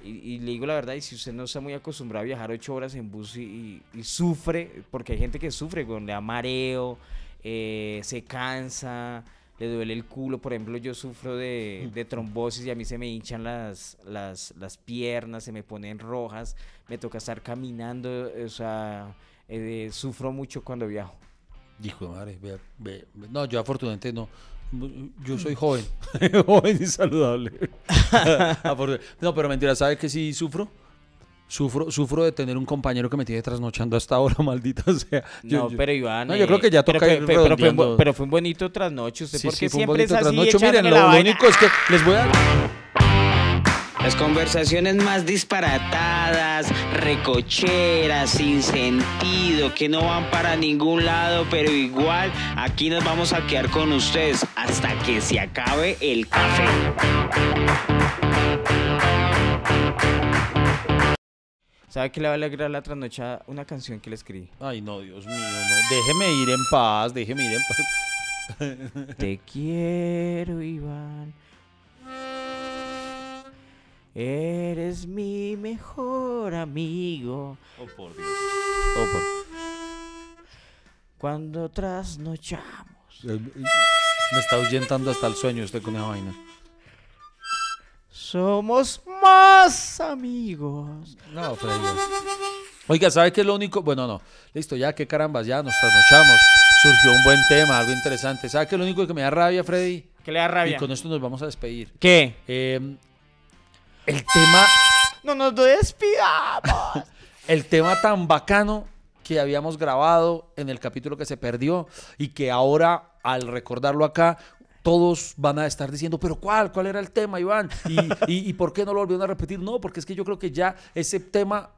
Y, y le digo la verdad, y si usted no está muy acostumbrado a viajar ocho horas en bus y, y- sufre, porque hay gente que sufre, weón, le da mareo, eh, se cansa, le duele el culo. Por ejemplo, yo sufro de, de trombosis y a mí se me hinchan las, las, las piernas, se me ponen rojas, me toca estar caminando, o sea, eh, sufro mucho cuando viajo. Dijo, madre, ve- ve- ve- no, yo afortunadamente no. Yo soy joven, joven y saludable. Afortun- no, pero mentira, ¿sabe que sí sufro? Sufro, sufro de tener un compañero que me tiene trasnochando hasta ahora, maldita sea. Yo- no, yo- pero Iván. No, yo creo que ya pero toca fue- ir pero, fue un, pero fue un bonito trasnoche. ¿Usted Sí, por sí, qué fue un siempre es bonito así? trasnocho. Miren, lo, lo único es que les voy a... Las conversaciones más disparatadas, recocheras, sin sentido, que no van para ningún lado, pero igual aquí nos vamos a quedar con ustedes hasta que se acabe el café. ¿Sabe qué le va a alegrar la trasnochada? Una canción que le escribí. Ay, no, Dios mío, no. Déjeme ir en paz, déjeme ir en paz. Te quiero, Iván. Eres mi mejor amigo. Oh, por Dios. Oh, por- Cuando trasnochamos. Eh, Me está ahuyentando hasta el sueño usted con esa vaina. Somos más amigos. No, Freddy. Oiga, ¿sabe qué es lo único? Bueno, no. Listo, ya, qué carambas, ya nos trasnochamos. Surgió un buen tema, algo interesante. ¿Sabe qué es lo único que me da rabia, Freddy? ¿Qué le da Y rabia? con esto nos vamos a despedir. ¿Qué? Eh, el tema, No nos despidamos. el tema tan bacano que habíamos grabado en el capítulo que se perdió y que ahora, al recordarlo acá, todos van a estar diciendo, pero ¿cuál? ¿Cuál era el tema, Iván? ¿Y, y, y por qué no lo volvieron a repetir? No, porque es que yo creo que ya ese tema,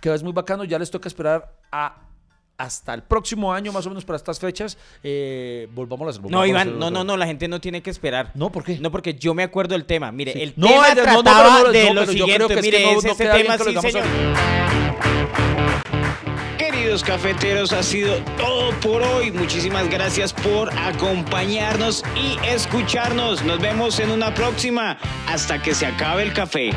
que es muy bacano, ya les toca esperar a hasta el próximo año, más o menos para estas fechas, eh, volvamos a hacer. No, volvamos a Iván, hacer no, no, no, la gente no tiene que esperar. No, ¿por qué? No, porque yo me acuerdo del tema. Mire, Sí. el No, tema no, no, trataba pero no, de no, lo siguiente. que es que Mire, no- es no este tema, sí, señor. Queridos cafeteros, ha sido todo por hoy. Muchísimas gracias por acompañarnos y escucharnos. Nos vemos en una próxima hasta que se acabe el café.